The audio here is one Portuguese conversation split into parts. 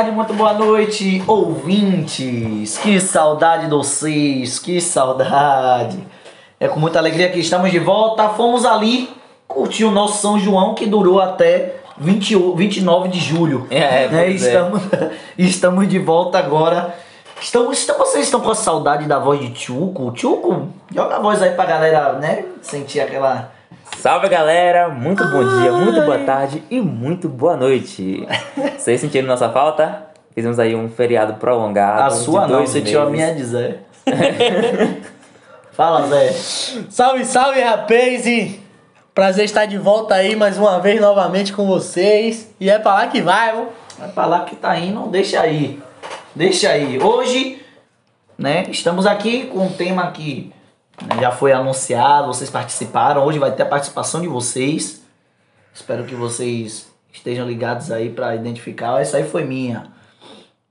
tarde, muito boa noite, ouvintes. Que saudade de vocês, que saudade. É com muita alegria que estamos de volta. Fomos ali curtir o nosso São João que durou até 20, 29 de julho. É, né? pois é. estamos, estamos de volta agora. Estão, estão, vocês estão com a saudade da voz de Tchuco? Tchuco, joga a voz aí pra galera, né? Sentir aquela. Salve galera, muito bom dia, muito boa tarde e muito boa noite. Vocês sentiram nossa falta? Fizemos aí um feriado prolongado. A sua não, você tinha a minha de Zé. Fala, Zé. Salve, salve, rapaz! E prazer estar de volta aí mais uma vez novamente com vocês. E é pra lá que vai, viu? Vai falar que tá indo, deixa aí. Deixa aí. Hoje, né, estamos aqui com um tema que já foi anunciado, vocês participaram. Hoje vai ter a participação de vocês. Espero que vocês estejam ligados aí para identificar. Essa aí foi minha.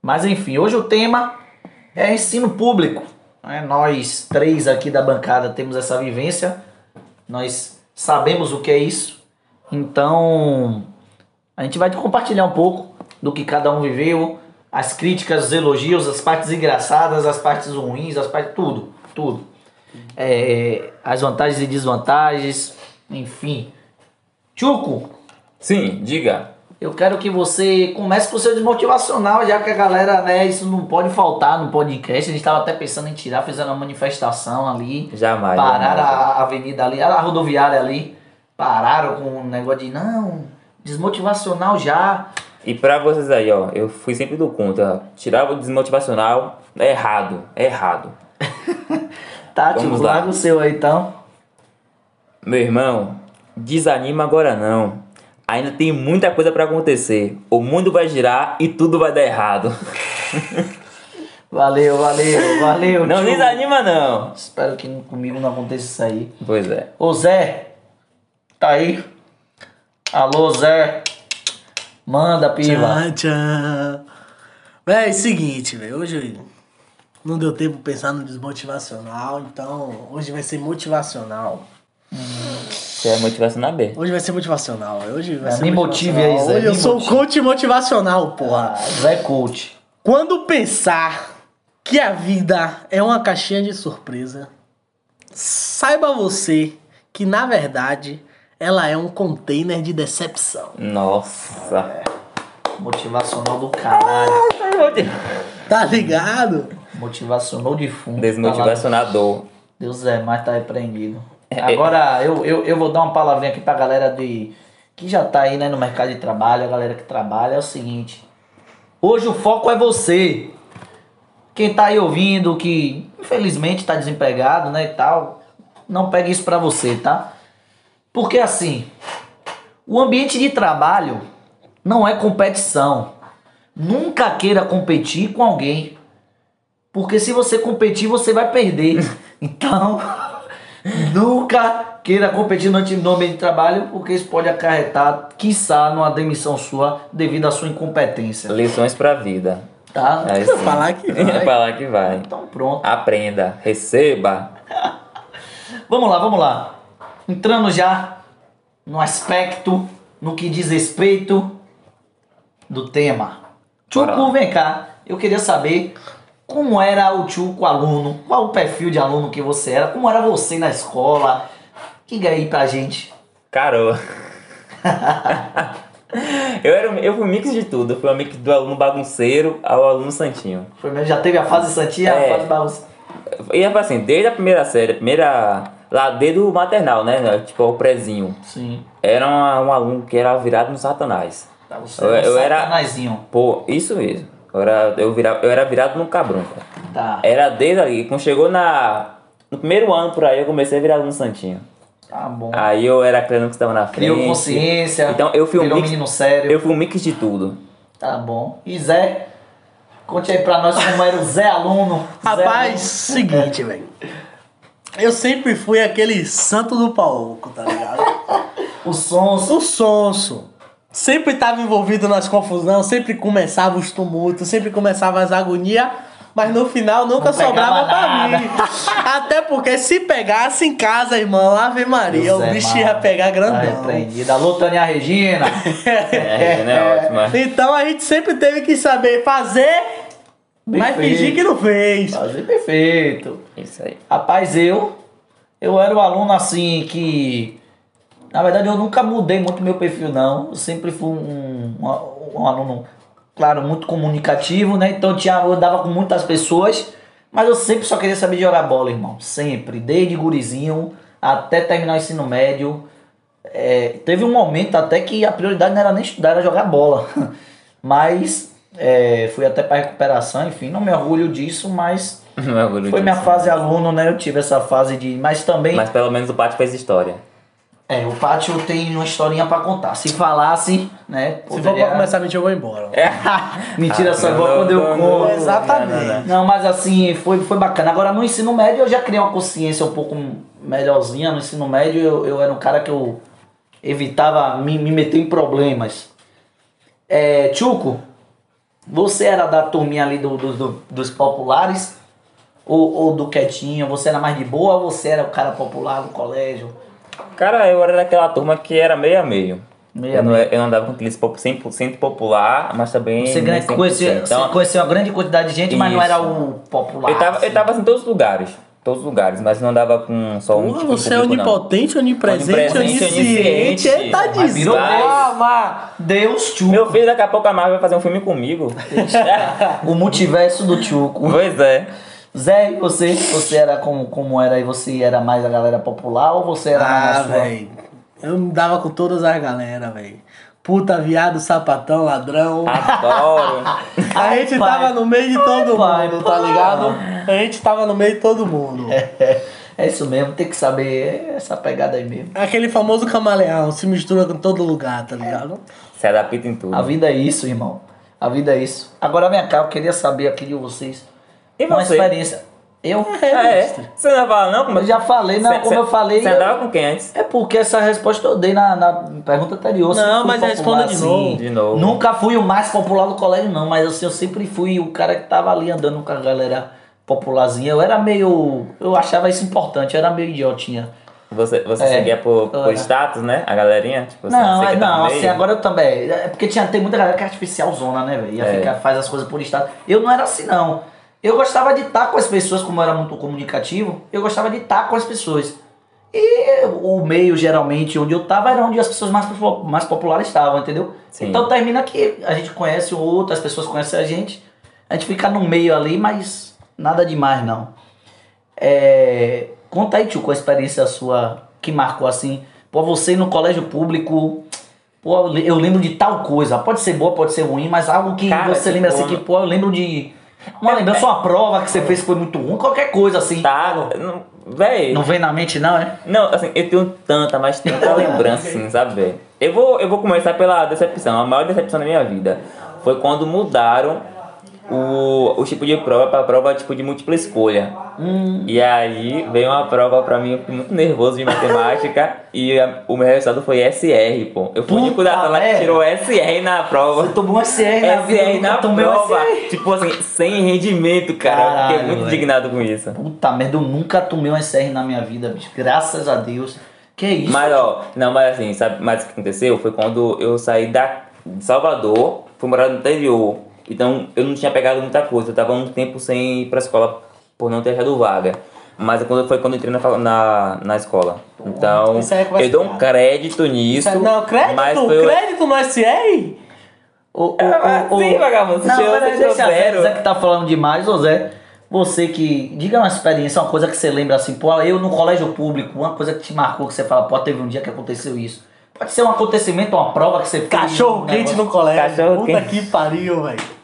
Mas enfim, hoje o tema é ensino público. né? Nós três aqui da bancada temos essa vivência. Nós sabemos o que é isso. Então, a gente vai compartilhar um pouco do que cada um viveu, as críticas, os elogios, as partes engraçadas, as partes ruins, as partes tudo, tudo. É, as vantagens e desvantagens, enfim. Chuco, Sim, diga. eu quero que você comece com o seu desmotivacional, já que a galera, né, isso não pode faltar no podcast. A gente tava até pensando em tirar, fizeram uma manifestação ali. Jamais. Pararam jamais. a avenida ali, a rodoviária ali. Pararam com um negócio de não, desmotivacional já. E pra vocês aí, ó, eu fui sempre do contra. Tirar o desmotivacional é errado, é errado. Tá, Vamos tipo, lá. larga o seu aí então. Meu irmão, desanima agora não. Ainda tem muita coisa pra acontecer. O mundo vai girar e tudo vai dar errado. Valeu, valeu, valeu. Não tio. desanima não. Espero que comigo não aconteça isso aí. Pois é. Ô Zé, tá aí? Alô, Zé. Manda, piva. Tchan, tchan. Véi, seguinte, velho. Hoje não deu tempo de pensar no desmotivacional, então hoje vai ser motivacional. Você é motivacional B. Hoje vai ser motivacional. Hoje vai Ah, ser me motive aí, motivacional. Zé, Hoje eu sou motive. coach motivacional, porra. Ah, Zé Coach. Quando pensar que a vida é uma caixinha de surpresa, saiba você que na verdade ela é um container de decepção. Nossa. Motivacional do caralho. Tá ligado? Motivacional de fundo. Desmotivacionador. Deus é, mas tá repreendido. É, Agora, eu, eu, eu vou dar uma palavrinha aqui pra galera de que já tá aí né, no mercado de trabalho, a galera que trabalha, é o seguinte. Hoje o foco é você. Quem tá aí ouvindo, que infelizmente tá desempregado, né, e tal, não pegue isso pra você, tá? Porque assim, o ambiente de trabalho não é competição. Nunca queira competir com alguém. Porque se você competir, você vai perder. Então, nunca queira competir no anti- no ambiente de trabalho, porque isso pode acarretar, quiçá, numa demissão sua devido à sua incompetência. Lições pra vida. Tá? É Vou sim. falar que vai. É lá que vai. Então pronto. Aprenda, receba. Vamos lá, vamos lá. Entrando já no aspecto, no que diz respeito do tema. Tchucu, vem cá. Eu queria saber como era o Tchuco aluno, qual o perfil de aluno que você era, como era você na escola. Diga aí pra gente. Carô. eu, era, eu fui um mix de tudo. Eu fui um mix do aluno bagunceiro ao aluno santinho. Foi mesmo? Já teve a fase santinha, É. a fase bagunça. E assim, desde a primeira série, primeira. Lá desde o maternal, né? Tipo, o prezinho. Sim. Era um, um aluno que era virado no satanás. Tá, você Eu- era um eu era- satanazinho. Pô, isso mesmo. Eu era, eu virava, eu era virado no cabrão, cara. Tá, Era desde ali. Quando chegou na. No primeiro ano por aí, eu comecei a virar aluno santinho. tá bom. Aí eu era criança que estava na frente. Criou consciência. Então eu fui um mix. menino sério. Eu fui um mix de tudo. Tá bom. E Zé? Conte aí pra nós como era o Zé aluno. Zé Rapaz, seguinte, velho. Eu sempre fui aquele santo do palco, tá ligado? aluno. O sons. O sonso. Sempre tava envolvido nas confusões, sempre começava os tumultos, sempre começava as agonias. Mas no final nunca sobrava pra nada. mim. Até porque se pegasse em casa, irmão, Ave Maria, Deus o é bicho mal. ia pegar Tá grandão. repreendida. Alô, Tânia Regina. É, a Regina é ótima. Então a gente sempre teve que saber fazer, mas Perfeito. fingir que não fez. Fazer perfeito. Isso aí. Rapaz, eu. Eu era um aluno assim que. Na verdade, eu nunca mudei muito meu perfil, não. Eu sempre fui um, um, um aluno, claro, muito comunicativo, né? Então eu, tinha, eu andava com muitas pessoas, mas eu sempre só queria saber de jogar bola, irmão. Sempre. Desde gurizinho até terminar o ensino médio. É, teve um momento até que a prioridade não era nem estudar, era jogar bola. Mas é, fui até para recuperação, enfim, não me orgulho disso, mas orgulho foi minha fase aluno, né? Eu tive essa fase de. Mas também. Mas pelo menos o Pátio fez história. É, o pátio tem uma historinha pra contar. Se falasse, né? Se for poderia- pra começar a mentir, eu vou embora. Mentira, só Ah, igual não, quando eu não, Exatamente. não, mas assim, foi, foi bacana. Agora no ensino médio eu já criei uma consciência um pouco melhorzinha. No ensino médio eu, eu era um cara que eu evitava me, me meter em problemas. É, Chuco, você era da turminha ali do, do- do- dos populares? Ou, ou do quietinho? Você era mais de boa ou você era o cara popular no colégio? Cara, eu era daquela turma que era meio a meio. Meio eu, não, eu não andava com aqueles pop- 100% popular, mas também. Você, grande, 100%. conhecia, Então, você conheceu uma grande quantidade de gente, mas não Isso. era o popular. eu tava, assim. eu tava assim, em todos os lugares. Todos os lugares, mas não andava com só um Pô, tipo você é público, não. onipotente, onipresente, Onipresente, onisciente. onisciente. Eita Mas virou desgrama! Deus, Chuco. Meu filho, daqui a pouco a Marvel vai fazer um filme comigo. O multiverso do Chuco. pois é. Zé, e você, você era como, como era aí? Você era mais a galera popular ou você era mais Ah, a sua? velho. Eu me dava com todas as galera, velho. Puta, viado, sapatão, ladrão. Adoro. A gente Ai, pai. tava no meio de todo pai, mundo, tá pai. ligado? A gente tava no meio de todo mundo. É, é isso mesmo, tem que saber essa pegada aí mesmo. Aquele famoso camaleão se mistura com todo lugar, tá ligado? Se adapta em tudo. A vida é isso, irmão. A vida é isso. Agora vem cá, eu queria saber aqui de vocês. E uma você? experiência. Eu? É, você não fala não? Como Eu já falei, não, Cê- como cê- eu falei. Você eu- andava com quem antes? É porque essa resposta eu dei na, na pergunta anterior. Não, mas responda de novo. De novo. Nunca fui o mais popular do colégio, não, mas assim, eu sempre fui o cara que tava ali andando com a galera popularzinha. Eu era meio. Eu achava isso importante, eu era meio idiotinha. Você, você É. seguia por, por status, né? A galerinha? Tipo, assim, não, é, tá não, assim, agora eu também. É porque tinha, tem muita galera que é artificial zona, né, velho? Ia É. ficar, faz as coisas por estado. Eu não era assim, não. Eu gostava de estar com as pessoas, como eu era muito comunicativo, eu gostava de estar com as pessoas. E o meio, geralmente, onde eu tava, era onde as pessoas mais, mais populares estavam, entendeu? Sim. Então termina que a gente conhece o outro, as pessoas conhecem a gente, a gente fica no meio ali, mas nada demais, não. É, conta aí, tio, com a experiência sua que marcou assim. Pô, você no colégio público. Pô, eu le- eu lembro de tal coisa. Pode ser boa, pode ser ruim, mas algo que Cara, você tipo, lembra assim que, pô, eu lembro de. Uma lembrança, uma prova que você fez que foi muito ruim, qualquer coisa assim. Tá, não, véi. Não vem na mente, não, é? Não, assim, eu tenho tanta, mas tanta lembrança, assim, sabe? Eu vou, eu vou começar pela decepção. A maior decepção da minha vida foi quando mudaram o, o tipo de prova pra prova tipo de múltipla escolha. Hum. E aí veio uma prova pra mim, eu fiquei muito nervoso de matemática e a- o meu resultado foi SR, pô. Eu fui o único da sala que tirou SR na prova. Você tomou um SR na eu SR na um prova. SR. Tipo assim, sem rendimento, cara. eu Caralho, fiquei muito velho. indignado com isso. Puta merda, eu nunca tomei um SR na minha vida, bicho. Graças a Deus. Que isso? Mas ó, não, mas assim, sabe, mas o que aconteceu foi quando eu saí da, Salvador, fui morar no interior. Então eu não tinha pegado muita coisa, eu tava um tempo sem ir pra escola por não ter achado vaga. Mas quando foi quando eu entrei na, na, na escola. Então, Isso aí é eu dou um crédito nisso. Não, crédito, mas foi o- crédito no SR? Ô, ô, Ah, ô, ô. sim, vagabundo, você Não, tirou- peraí, deixa Zé, zero. Zé que tá falando demais, ô Zé. Você que. Diga uma experiência, uma coisa que você lembra assim, pô, eu no colégio público, uma coisa que te marcou, que você fala, pô, teve um dia que aconteceu isso. Pode ser um acontecimento, uma prova que você fez. Cachorro um quente no colégio. Cachorro Puta quente. que pariu, velho.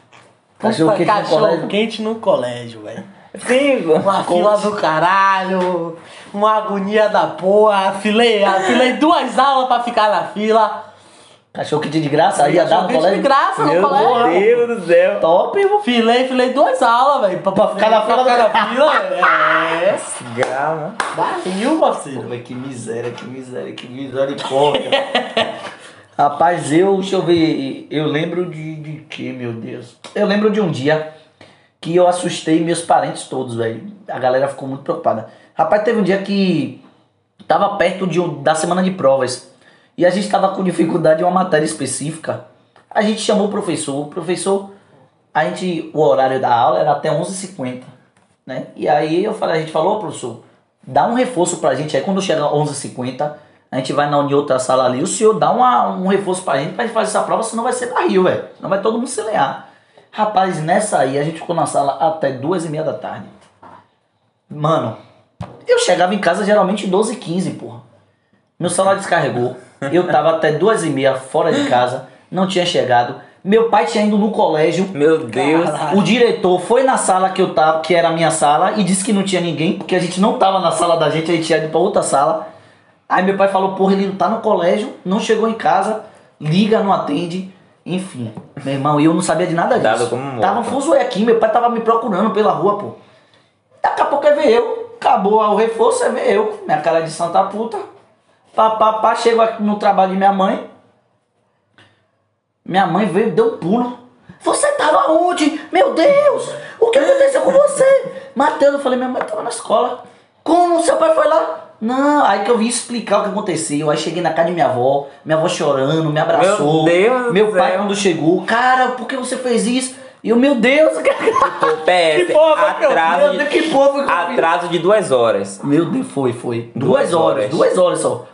Cachorro quente no cachorro colégio. quente no colégio, velho. Sim, Uma fila do caralho, uma agonia da porra. Filei, filei duas aulas pra ficar na fila. Cachorro quente de graça, aí ia dar no colégio. de graça no Meu colégio. Deus do céu. Top, irmão. Filei, filei duas aulas, velho. Pra, pra ficar na fila na fila. É. Grama. Barril, parceiro. Pô, que miséria, que miséria, que misericórdia. Rapaz, eu, deixa eu ver, eu lembro de, de que, meu Deus? Eu lembro de um dia que eu assustei meus parentes todos, velho. A galera ficou muito preocupada. Rapaz, teve um dia que tava perto de, da semana de provas e a gente tava com dificuldade em uma matéria específica. A gente chamou o professor, o professor, a gente, o horário da aula era até 11h50, né? E aí eu falei, a gente falou, "Ô, professor, dá um reforço pra gente aí, quando chega 11h50, a gente vai na outra sala ali, o senhor dá uma, um reforço pra gente pra gente fazer essa prova, senão vai ser barril, velho. Senão vai todo mundo se lear. Rapaz, nessa aí a gente ficou na sala até duas e meia da tarde. Mano, eu chegava em casa geralmente 12 e 15, porra. Meu celular descarregou. Eu tava até duas e meia fora de casa, não tinha chegado. Meu pai tinha ido no colégio. Meu Deus. Caralho. O diretor foi na sala que eu tava, que era a minha sala, e disse que não tinha ninguém, porque a gente não tava na sala da gente, a gente tinha ido pra outra sala. Aí meu pai falou, porra, ele não tá no colégio, não chegou em casa, liga, não atende. Enfim, meu irmão, e eu não sabia de nada disso. como morto. Tava um aqui, meu pai tava me procurando pela rua, pô. Daqui a pouco é ver eu. Acabou o reforço, é ver eu. Minha cara de santa puta. Pá, pá, pá, chego aqui no trabalho de minha mãe. Minha mãe veio, deu um pulo. Você tava onde? Meu Deus! O que aconteceu com você? Mateus, eu falei, minha mãe tava na escola. Como? Seu pai foi lá? Não, aí que eu vim explicar o que aconteceu. Aí cheguei na casa de minha avó, minha avó chorando, me abraçou. Meu Deus Meu pai céu. quando chegou, cara, por que você fez isso? E eu, meu Deus, Pô, PS, Que porra que eu- atraso, meu de, Deus, que povo que eu atraso de duas horas. Meu Deus, foi, foi. Duas, Duas horas, horas. duas horas só.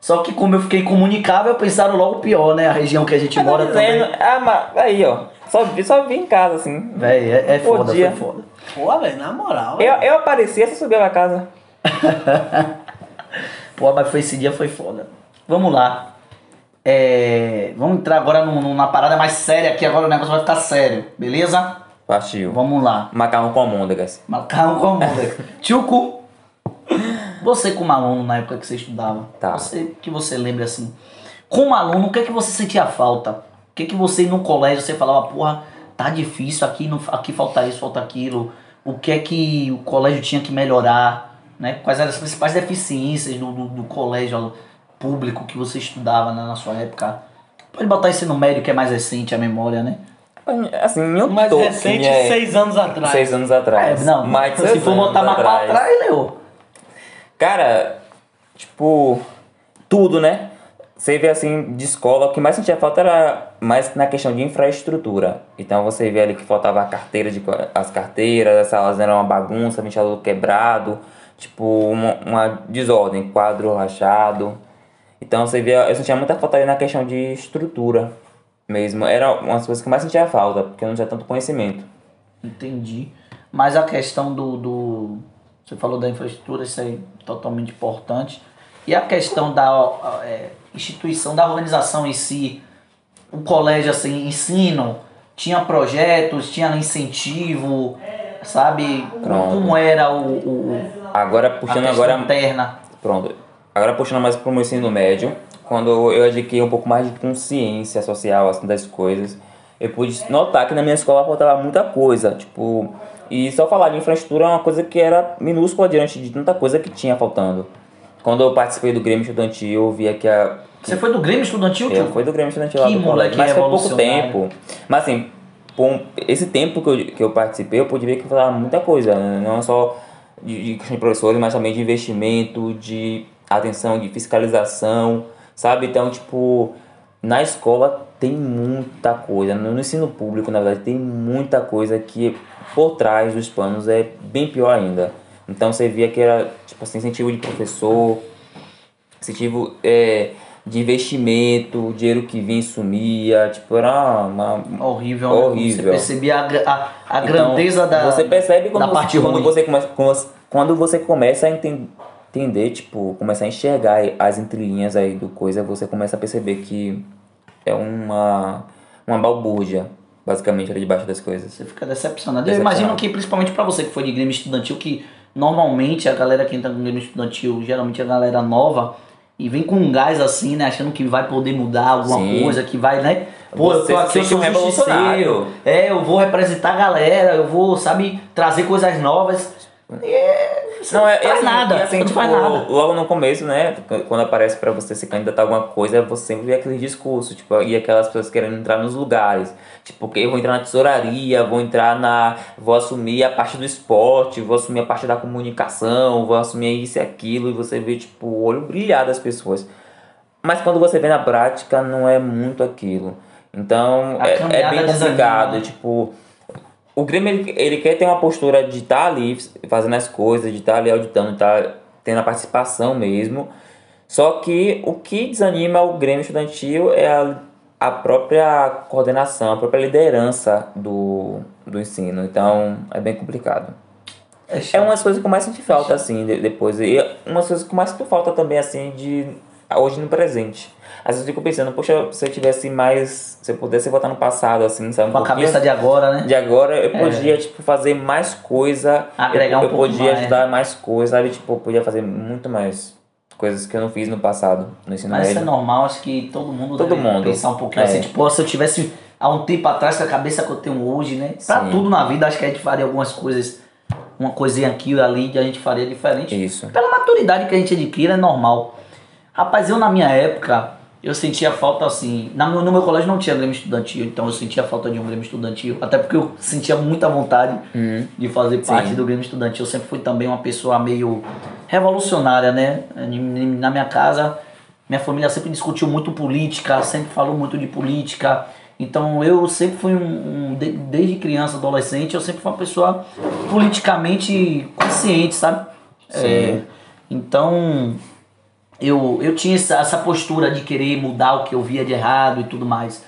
Só que como eu fiquei comunicável, pensaram logo o pior, né? A região que a gente mora Tá também. dizendo, ah, mas aí, ó. Só, vi- só vim em casa, assim. Véi, é, é foda, dia. foi foda. Pô, velho, na moral. Eu, eu aparecia, você subia pra casa. Pô, mas foi esse dia foi foda. Vamos lá. É, vamos entrar agora num- numa parada mais séria aqui, agora o negócio vai ficar sério, beleza? Partiu. Vamos lá. Macarrão com almôndegas. Macarrão com moleque. Tchucu. Você como aluno na época que você estudava, Tá. você, que você lembra assim, como aluno, o que é que você sentia falta? O que é que você no colégio você falava, porra, tá difícil aqui, não, aqui falta isso, falta aquilo. O que é que o colégio tinha que melhorar? Né? Quais eram as principais deficiências do, do, do colégio público que você estudava na, na sua época? Pode botar ensino médio que é mais recente a memória, né? Assim, eu mais tô, recente, é seis anos atrás. seis anos atrás. É, não, Mais de se seis for botar mais pra trás, leu. Cara, tipo, tudo, né? Você vê assim, de escola, o que mais sentia falta era mais na questão de infraestrutura. Então você vê ali que faltava a carteira de, as carteiras, as salas eram uma bagunça, ventilador quebrado, tipo, uma, uma desordem, quadro rachado. Então você vê, eu sentia muita falta ali na questão de estrutura mesmo. Era uma das coisas que mais sentia falta, porque eu não tinha tanto conhecimento. Entendi. Mas a questão do, do. Você falou da infraestrutura, isso aí é totalmente importante. E a questão da é, instituição, da organização em si, o colégio, assim, ensino, tinha projetos, tinha incentivo, sabe? Pronto. Como era o, o Agora puxando agora interna? Pronto. Agora puxando mais pro meu ensino médio, quando eu adquiri um pouco mais de consciência social assim, das coisas, eu pude notar que na minha escola faltava muita coisa, tipo, e só falar de infraestrutura é uma coisa que era minúscula diante de tanta coisa que tinha faltando. Quando eu participei do Grêmio Estudantil, eu via que a Você foi do Grêmio Estudantil, eu fui do Grêmio Estudantil lá Que do moleque mas foi pouco tempo. Mas assim, por esse tempo que eu, que eu participei, eu pude ver que falava muita coisa, né? não só de, de professores, mas também de investimento, de atenção, de fiscalização, sabe? Então, tipo, na escola tem muita coisa, no ensino público, na verdade, tem muita coisa que por trás dos panos é bem pior ainda. Então você via que era, tipo assim, incentivo de professor, incentivo é, de investimento, dinheiro que vinha e sumia, tipo, era uma, Horrível, né? Horrível. Você percebia a, a, a Então, grandeza da, Você percebe quando, da você, parte quando ruim. você começa, quando- você começa a enten- entender, tipo, começa a enxergar as entrelinhas aí do coisa, você começa a perceber que é uma, uma balbúrdia, basicamente, ali debaixo das coisas. Você fica decepcionado. Eu Decepcionado. imagino que, principalmente pra você que foi de Grêmio Estudantil, que normalmente a galera que entra no Grêmio Estudantil, geralmente a galera nova, e vem com um gás assim, né? Achando que vai poder mudar alguma Sim. coisa, que vai, né? Pô, eu Você tô aqui, eu sou um revolucionário. É, eu vou representar a galera, eu vou, sabe, trazer coisas novas. E é, Não, é, faz assim, nada, e assim, tipo, faz nada. logo no começo, né, quando aparece pra você se candidatar a alguma coisa, você sempre vê aquele discurso, tipo, e aquelas pessoas querendo entrar nos lugares. Tipo, que eu vou entrar na tesouraria, vou entrar na. vou assumir a parte do esporte, vou assumir a parte da comunicação, vou assumir isso e aquilo, e você vê, tipo, o olho brilhar das pessoas. Mas quando você vê na prática, não é muito aquilo. Então, A é, é bem complicado, tipo. O Grêmio ele, ele quer ter uma postura de estar ali fazendo as coisas, de estar ali auditando, estar tendo a participação mesmo. Só que o que desanima o Grêmio Estudantil é a, a própria coordenação, a própria liderança do, do ensino. Então é bem complicado. É É umas coisas que eu mais senti falta, assim, de- depois. E umas coisas que eu mais sinto falta também, assim, de hoje no presente. Às vezes eu fico pensando, poxa, se eu tivesse mais. Se eu pudesse voltar no passado, assim, sabe? um Com a cabeça de agora, né? de agora, eu podia, tipo, fazer mais coisa. Agregar eu, um eu pouco podia mais. ajudar mais coisas, sabe? Tipo, eu podia fazer muito mais coisas que eu não fiz no passado, no ensino Mas isso é médio. normal, acho que todo mundo Todo mundo. pensar um pouquinho É. assim, tipo, se eu tivesse há um tempo atrás com a cabeça que eu tenho hoje, né? Pra Sim. tudo na vida, acho que a gente faria algumas coisas, uma coisinha aqui e ali, que a gente faria diferente. Isso. Pela maturidade que a gente adquire, é normal. Rapaz, eu na minha época, eu sentia falta assim. Na, no meu colégio não tinha Grêmio Estudantil, então eu sentia falta de um Grêmio Estudantil. Até porque eu sentia muita vontade Uhum. de fazer parte Sim. do Grêmio Estudantil. Eu sempre fui também uma pessoa meio revolucionária, né? Na minha casa, minha família sempre discutiu muito política, sempre falou muito de política. Então eu sempre fui um, um- de- desde criança, adolescente, eu sempre fui uma pessoa politicamente consciente, sabe? É, então eu, eu tinha essa, essa postura de querer mudar o que eu via de errado e tudo mais.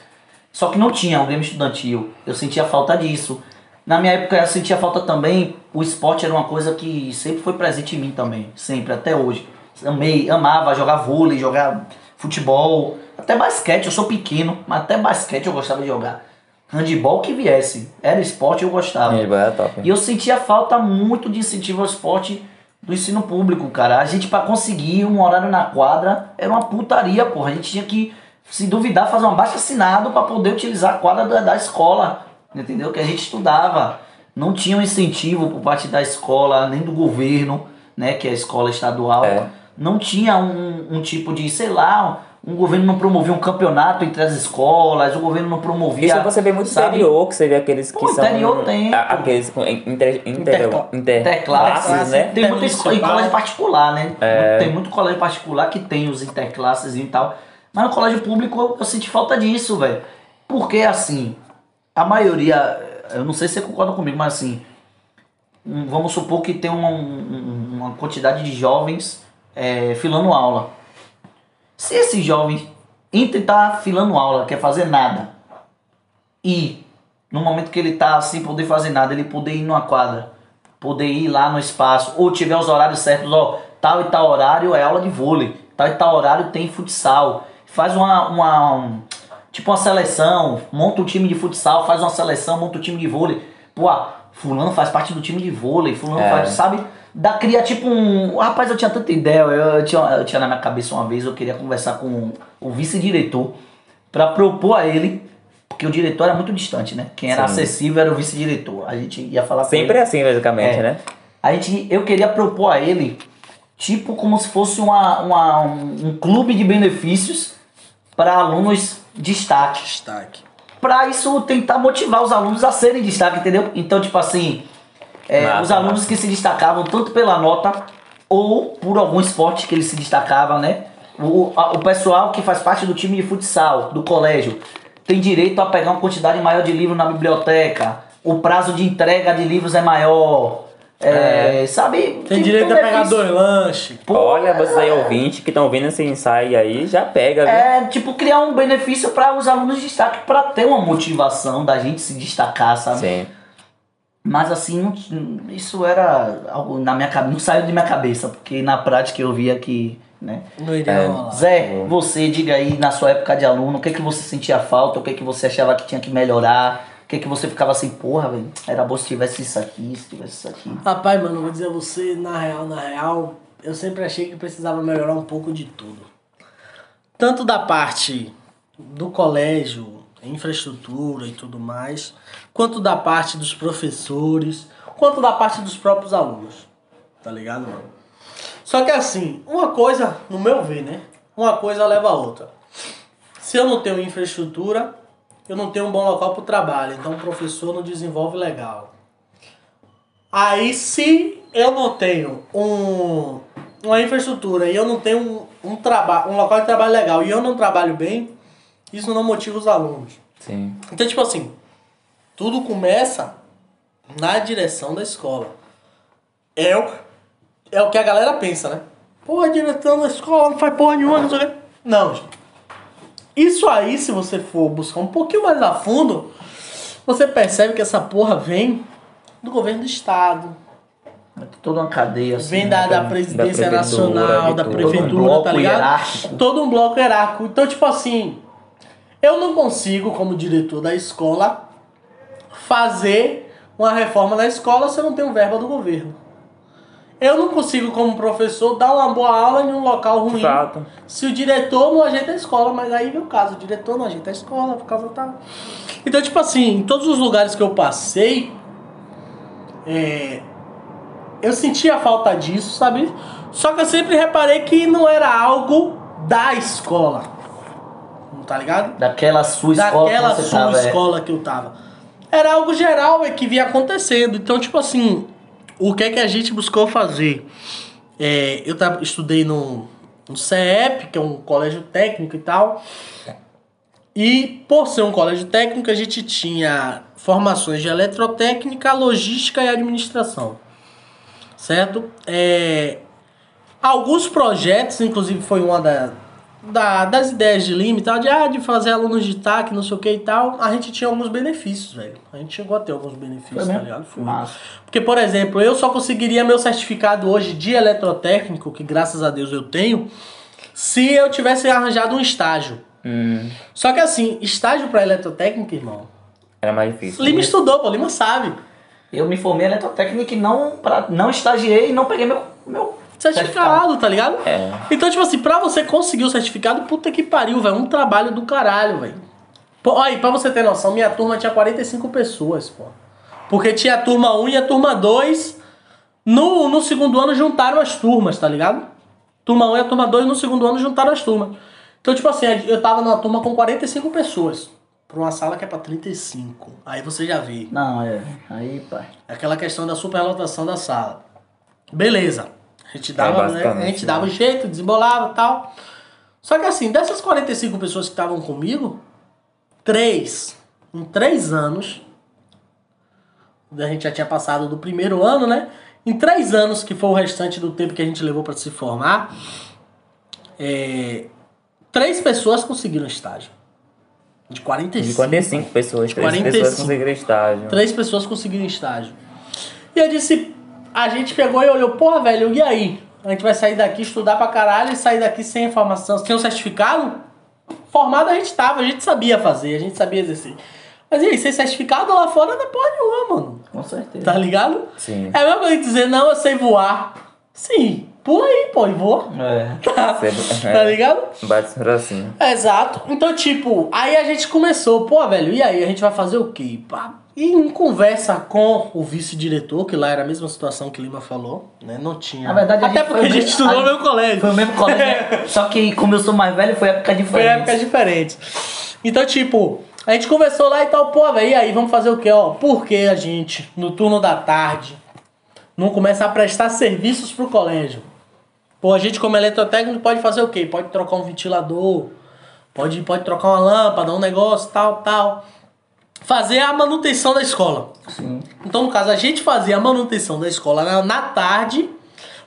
Só que não tinha o Grêmio Estudantil. Eu sentia falta disso. Na minha época eu sentia falta também, o esporte era uma coisa que sempre foi presente em mim também, sempre, até hoje. Amei, amava jogar vôlei, jogar futebol, até basquete, eu sou pequeno, mas até basquete eu gostava de jogar. Handebol que viesse, era esporte eu gostava. Handebol era top. E eu sentia falta muito de incentivo ao esporte do ensino público, cara. A gente, pra conseguir um horário na quadra, era uma putaria, porra. A gente tinha que, se duvidar, fazer um baixo assinado pra poder utilizar a quadra da, da escola, entendeu? Que a gente estudava. Não tinha um incentivo por parte da escola, nem do governo, né? Que é a escola estadual. É. Não tinha um, um tipo de, sei lá, um governo não promovia um campeonato entre as escolas, o governo não promovia. Isso você vê muito sabe? interior, que você vê aqueles que Pô, são. interior tem, aqueles com inter, inter, Intercla- inter, Interclasses, classes, né? Tem Intermunicipal. colégio particular, né? É. Tem muito colégio particular que tem os interclasses e tal. Mas no colégio público eu, eu senti falta disso, velho. Porque assim, a maioria, eu não sei se você concorda comigo, mas assim, vamos supor que tem uma, um- uma quantidade de jovens é, filando aula. Se esse jovem entra e tá filando aula, quer fazer nada, e no momento que ele tá sem poder fazer nada, ele poder ir numa quadra, poder ir lá no espaço, ou tiver os horários certos, ó, tal e tal horário é aula de vôlei, tal e tal horário tem futsal, faz uma, uma um- tipo uma seleção, monta um time de futsal, faz uma seleção, monta um time de vôlei, pô, ah, fulano faz parte do time de vôlei, fulano É. faz, sabe? Dá, cria tipo um. Rapaz, eu tinha tanta ideia. Eu, eu tinha, eu tinha na minha cabeça uma vez, eu queria conversar com o vice-diretor para propor a ele, porque o diretor era muito distante, né? Quem era Sim. acessível era o vice-diretor. A gente ia falar com Sempre ele. é assim, basicamente, É. né? A gente, eu queria propor a ele, tipo como se fosse uma, uma- um, um clube de benefícios para alunos destaque Destaque. para isso tentar motivar os alunos a serem destaque, entendeu? Então, tipo assim, é, Massa, os alunos massa. que se destacavam tanto pela nota ou por algum esporte que eles se destacavam, né? O, a- o pessoal que faz parte do time de futsal do colégio tem direito a pegar uma quantidade maior de livros na biblioteca. O prazo de entrega de livros é maior. É, Sabe? Tem direito a pegar dois lanches. Pô, Olha, vocês aí ouvintes que estão ouvindo esse ensaio aí, já pega, viu? É, tipo, criar um benefício para os alunos de destaque para ter uma motivação da gente se destacar, sabe? Sim. Mas assim, não- isso era algo na minha cabeça, não saiu de minha cabeça, porque na prática eu via que, né? Não iria É. rolar. Zé, você diga aí na sua época de aluno, o que que você sentia falta, o que que você achava que tinha que melhorar, o que que você ficava assim, porra, velho, era bom se tivesse isso aqui, se tivesse isso aqui. Rapaz, mano, vou dizer a você, na real, na real, eu sempre achei que precisava melhorar um pouco de tudo. Tanto da parte do colégio, infraestrutura e tudo mais, quanto da parte dos professores, quanto da parte dos próprios alunos. tá ligado, mano? Só que assim, uma coisa, no meu ver, né? Uma coisa leva a outra. Se eu não tenho infraestrutura, eu não tenho um bom local pro trabalho, então o professor não desenvolve legal. Aí se eu não tenho um, uma infraestrutura e eu não tenho um, um, um local de trabalho legal e eu não trabalho bem, isso não motiva os alunos. Sim. Então, tipo assim, tudo começa na direção da escola. É o, é o que a galera pensa, né? Pô, a direção da escola não faz porra nenhuma, não sei o quê. Não, gente. Isso aí, se você for buscar um pouquinho mais a fundo, você percebe que essa porra vem do governo do estado, É toda uma cadeia assim. vem da, né, da cara? presidência da nacional, da prefeitura, tá ligado? hierárquico. Todo um bloco hierárquico. Então, tipo assim, eu não consigo, como diretor da escola, fazer uma reforma na escola se eu não tenho verba do governo. Eu não consigo, como professor, dar uma boa aula em um local ruim. Fato. Se o diretor não ajeita a escola, mas aí vem o caso, o diretor não ajeita a escola por causa tal. Então, tipo assim, em todos os lugares que eu passei, é, eu sentia falta disso, sabe? Só que eu sempre reparei que não era algo da escola. Tá ligado? Daquela sua escola Daquela que sua tava, é. escola que eu tava. Era algo geral é, que vinha acontecendo. Então, tipo assim, o que é que a gente buscou fazer? É, eu tava, estudei no, no CEP, que é um colégio técnico e tal. E por ser um colégio técnico, a gente tinha formações de eletrotécnica, logística e administração. Certo? É, alguns projetos, inclusive foi uma da, da- das ideias de Lima e tal, de, ah, de fazer alunos de TAC, não sei o que e tal, a gente tinha alguns benefícios, velho. A gente chegou a ter alguns benefícios, Foi tá ligado? Foi. Massa. Porque, por exemplo, eu só conseguiria meu certificado hoje de eletrotécnico, que graças a Deus eu tenho, se eu tivesse arranjado um estágio. Hum, Só que assim, estágio pra eletrotécnica, irmão. era mais difícil. Lima estudou, pô, Lima sabe. Eu me formei em eletrotécnica e não, pra, não estagiei e não peguei meu, meu Certificado, tá ligado? É. Então, tipo assim, pra você conseguir o certificado, puta que pariu, velho. Um trabalho do caralho, velho. Pô, Olha, aí, pra você ter noção, minha turma tinha 45 pessoas, pô. Porque tinha a turma 1 e a turma 2. No, no segundo ano juntaram as turmas, tá ligado? Turma 1 e a turma 2 no segundo ano juntaram as turmas. Então, tipo assim, eu tava numa turma com 45 pessoas. Pra uma sala que é pra 35. Aí você já vê. Não, é. Aí, pai. Aquela questão da superlotação da sala. Beleza. A gente dava, né? basicamente, a gente né? dava um jeito, desembolava e tal. Só que assim, dessas 45 pessoas que estavam comigo, três, em três anos, a gente já tinha passado do primeiro ano, né? Em três anos, que foi o restante do tempo que a gente levou para se formar, é, três pessoas conseguiram estágio. De 45. De 45 pessoas, 3 45. pessoas conseguiram estágio. Três pessoas conseguiram estágio. E eu disse, a gente pegou e olhou, porra, velho, e aí? A gente vai sair daqui, estudar pra caralho e sair daqui sem informação, sem um certificado? Formado a gente tava, a gente sabia fazer, a gente sabia exercer. Mas e aí, sem certificado lá fora não é porra nenhuma, mano. Com certeza. Tá ligado? Sim. É a mesma coisa que dizer, não, eu sei voar. Sim, pula aí, pô, e voa. É. Tá, tá ligado? Bate assim. Exato. Então, tipo, aí a gente começou, pô, velho, e aí a gente vai fazer o quê? Pá, E em conversa com o vice-diretor, que lá era a mesma situação que Lima falou, né? Não tinha. Na verdade, Até porque foi a gente estudou no meu colégio. Foi o mesmo colégio, né? só que como eu sou mais velho, foi época Foi diferente. épocas diferentes. Então, tipo, a gente conversou lá e tal, pô, velho, e aí, vamos fazer o quê, ó? Por que a gente, no turno da tarde, não começa a prestar serviços pro colégio? Pô, a gente como eletrotécnico pode fazer o quê? Pode trocar um ventilador, pode, pode trocar uma lâmpada, um negócio, tal, tal. Fazer a manutenção da escola. Sim. Então, no caso, a gente fazia a manutenção da escola na, na tarde,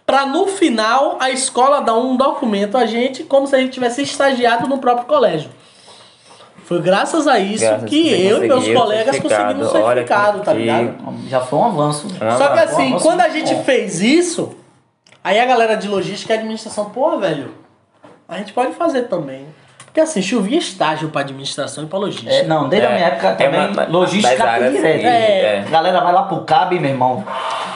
pra no final a escola dar um documento a gente, como se a gente tivesse estagiado no próprio colégio. Foi graças a isso Graças que eu e meus colegas conseguimos o Olha certificado, tá que- ligado? Já foi um avanço. Um Só que assim, avanço quando a gente bom. fez isso, aí a galera de logística e administração, pô, velho, a gente pode fazer também. Porque assim, chovia estágio pra administração e pra logística. É, não, desde a É, minha época é também, uma- uma- logística direto. É. é. A galera vai lá pro CAB, meu irmão.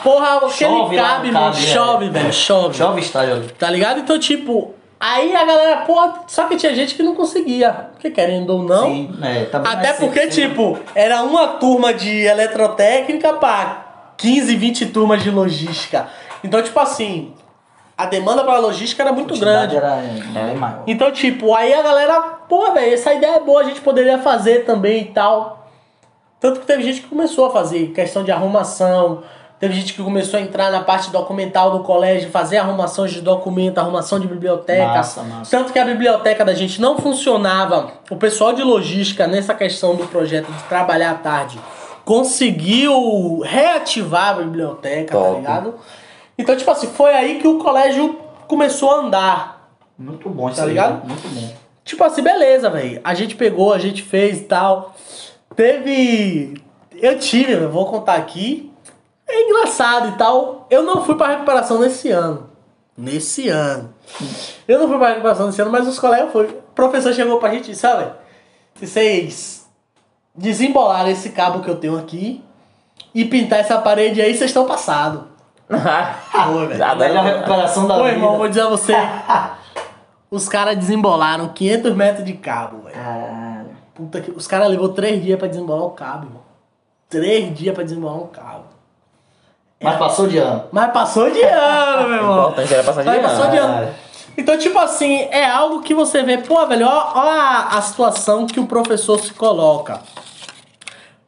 Porra, aquele lá no cabe, mano, cabe, é. chove, velho, chove. Chove estágio. Tá ligado? Então, tipo, aí a galera, pô, só que tinha gente que não conseguia. Porque querendo ou não. Sim, é, também Até ser- porque, tipo, era uma turma de eletrotécnica pra 15, 20 turmas de logística. Então, tipo assim, a demanda pra logística era muito grande. Era bem maior. Então, tipo, aí a galera, pô, velho, essa ideia é boa, a gente poderia fazer também e tal. Tanto que teve gente que começou a fazer questão de arrumação, teve gente que começou a entrar na parte documental do colégio, fazer arrumação de documento, arrumação de biblioteca. Massa, massa. Tanto que a biblioteca da gente não funcionava. O pessoal de logística, nessa questão do projeto de trabalhar à tarde, conseguiu reativar a biblioteca, tá Top. ligado? Então, tipo assim, foi aí que o colégio começou a andar. Muito bom Tá aí, ligado? Muito bom. Tipo assim, beleza, velho. A gente pegou, a gente fez e tal. Teve. Eu tive, eu vou contar aqui. É engraçado e tal. Eu não fui pra recuperação nesse ano. Nesse ano. Eu não fui pra recuperação nesse ano, mas os colegas foram. O professor chegou pra gente e disse: olha, se vocês desembolarem esse cabo que eu tenho aqui e pintar essa parede aí, vocês estão passados. Foi, velho. A melhor Adoro. recuperação da Ô, vida. irmão, vou dizer a você. Os caras desembolaram 500 metros de cabo, velho. Caralho. Puta que. Os caras levou 3 dias pra desembolar o cabo, irmão. 3 dias pra desembolar um cabo. Mas passou de ano. Mas passou de ano, meu irmão. importante era passar de Mas passou de ano. ano. Então, tipo assim, é algo que você vê, pô, velho, ó, ó a, a situação que o professor se coloca.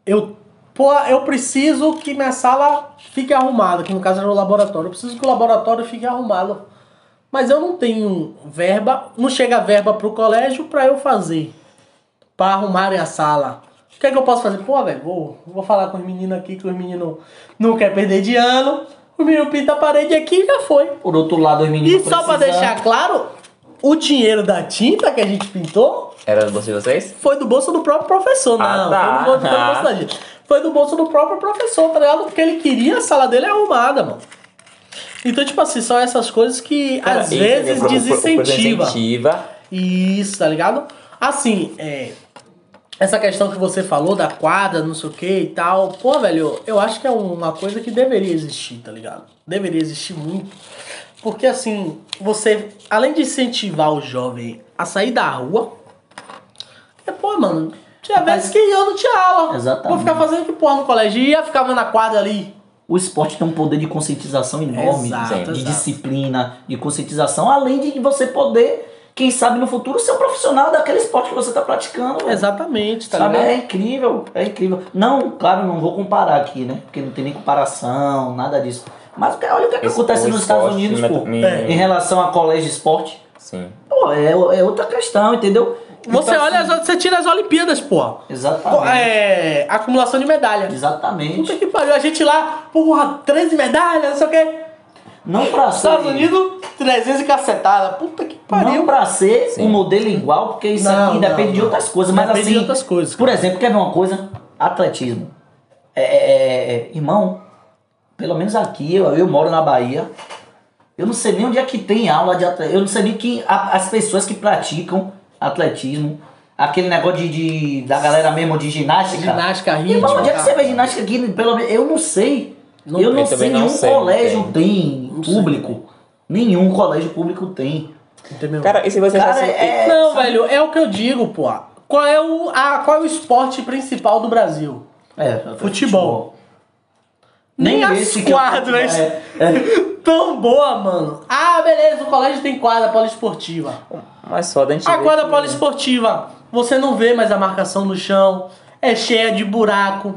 Eu, pô, eu preciso que minha sala fique arrumada, que no caso era o laboratório. Eu preciso que o laboratório fique arrumado. Mas eu não tenho verba, não chega verba pro colégio pra eu fazer. Pra arrumarem a sala. O que é que eu posso fazer? Pô, velho, vou, vou falar com os meninos aqui, que os meninos não querem perder de ano. O menino pinta a parede aqui e já foi. Por outro lado, os E meninos só pra precisam- deixar claro, o dinheiro da tinta que a gente pintou Era do bolso de vocês? foi do bolso do próprio professor, não. Ah, tá. Foi do bolso, foi do bolso da gente. Foi do bolso do próprio professor, tá ligado? Porque ele queria a sala dele arrumada, mano. Então, tipo assim, são essas coisas que Cara, às vezes é desincentiva. Desincentiva. Isso, tá ligado? Assim, é. Essa questão que você falou da quadra, não sei o que e tal. Pô, velho, eu acho que é uma coisa que deveria existir, tá ligado? Deveria existir muito. Porque assim, você, além de incentivar o jovem a sair da rua, é, pô, mano, tinha vezes que eu não tinha aula. Exatamente. Vou ficar fazendo que porra no colégio? Ia ficar na quadra ali. O esporte tem um poder de conscientização enorme, Exato, de exato. disciplina, de conscientização, além de você poder, quem sabe no futuro, ser um profissional daquele esporte que você está praticando. Exatamente, tá Sabe, ligado? é incrível, é incrível. Não, claro, não vou comparar aqui, né? Porque não tem nem comparação, nada disso. Mas olha o que, é que Esse- acontece o nos Estados Unidos, pô, me- em relação a colégio de esporte. Sim. Pô, é, é outra questão, entendeu? Você Então, olha, assim, as- você tira as Olimpíadas, pô. Exatamente. É, acumulação de medalha. Exatamente. Puta que pariu, a gente lá, porra, 13 medalhas, não sei o quê. Não pra ser. Estados Unidos, 300 e cacetada. Puta que Não pariu. pra ser Sim. um modelo igual, porque isso Não, aqui depende não, de não. outras coisas. Mas Depende assim, de outras coisas, Por cara. exemplo, quer ver uma coisa? Atletismo. É, é, é, irmão, pelo menos aqui, eu, eu moro na Bahia. Eu não sei nem onde é que tem aula de atletismo. Eu não sei nem que a- as pessoas que praticam atletismo, aquele negócio de, de- da galera mesmo de ginástica. Ginástica Irmão, rítmica. onde é que você vê ginástica aqui? Pelo menos, eu não sei. Não eu tem, não sei, não nenhum sei, colégio não tem, Não sei. público. Nenhum colégio público tem. Entendeu? Cara, e se você Cara, fosse- é- não, velho, é o que eu digo, pô. Qual é o, a, qual é o esporte principal do Brasil? É, Futebol. Nem as esse que eu- quadras. É, é. Tão boa, mano. Ah, beleza, o colégio tem quadra poliesportiva. Mas só da gente A quadra que- poliesportiva, você não vê mais a marcação no chão, é cheia de buraco.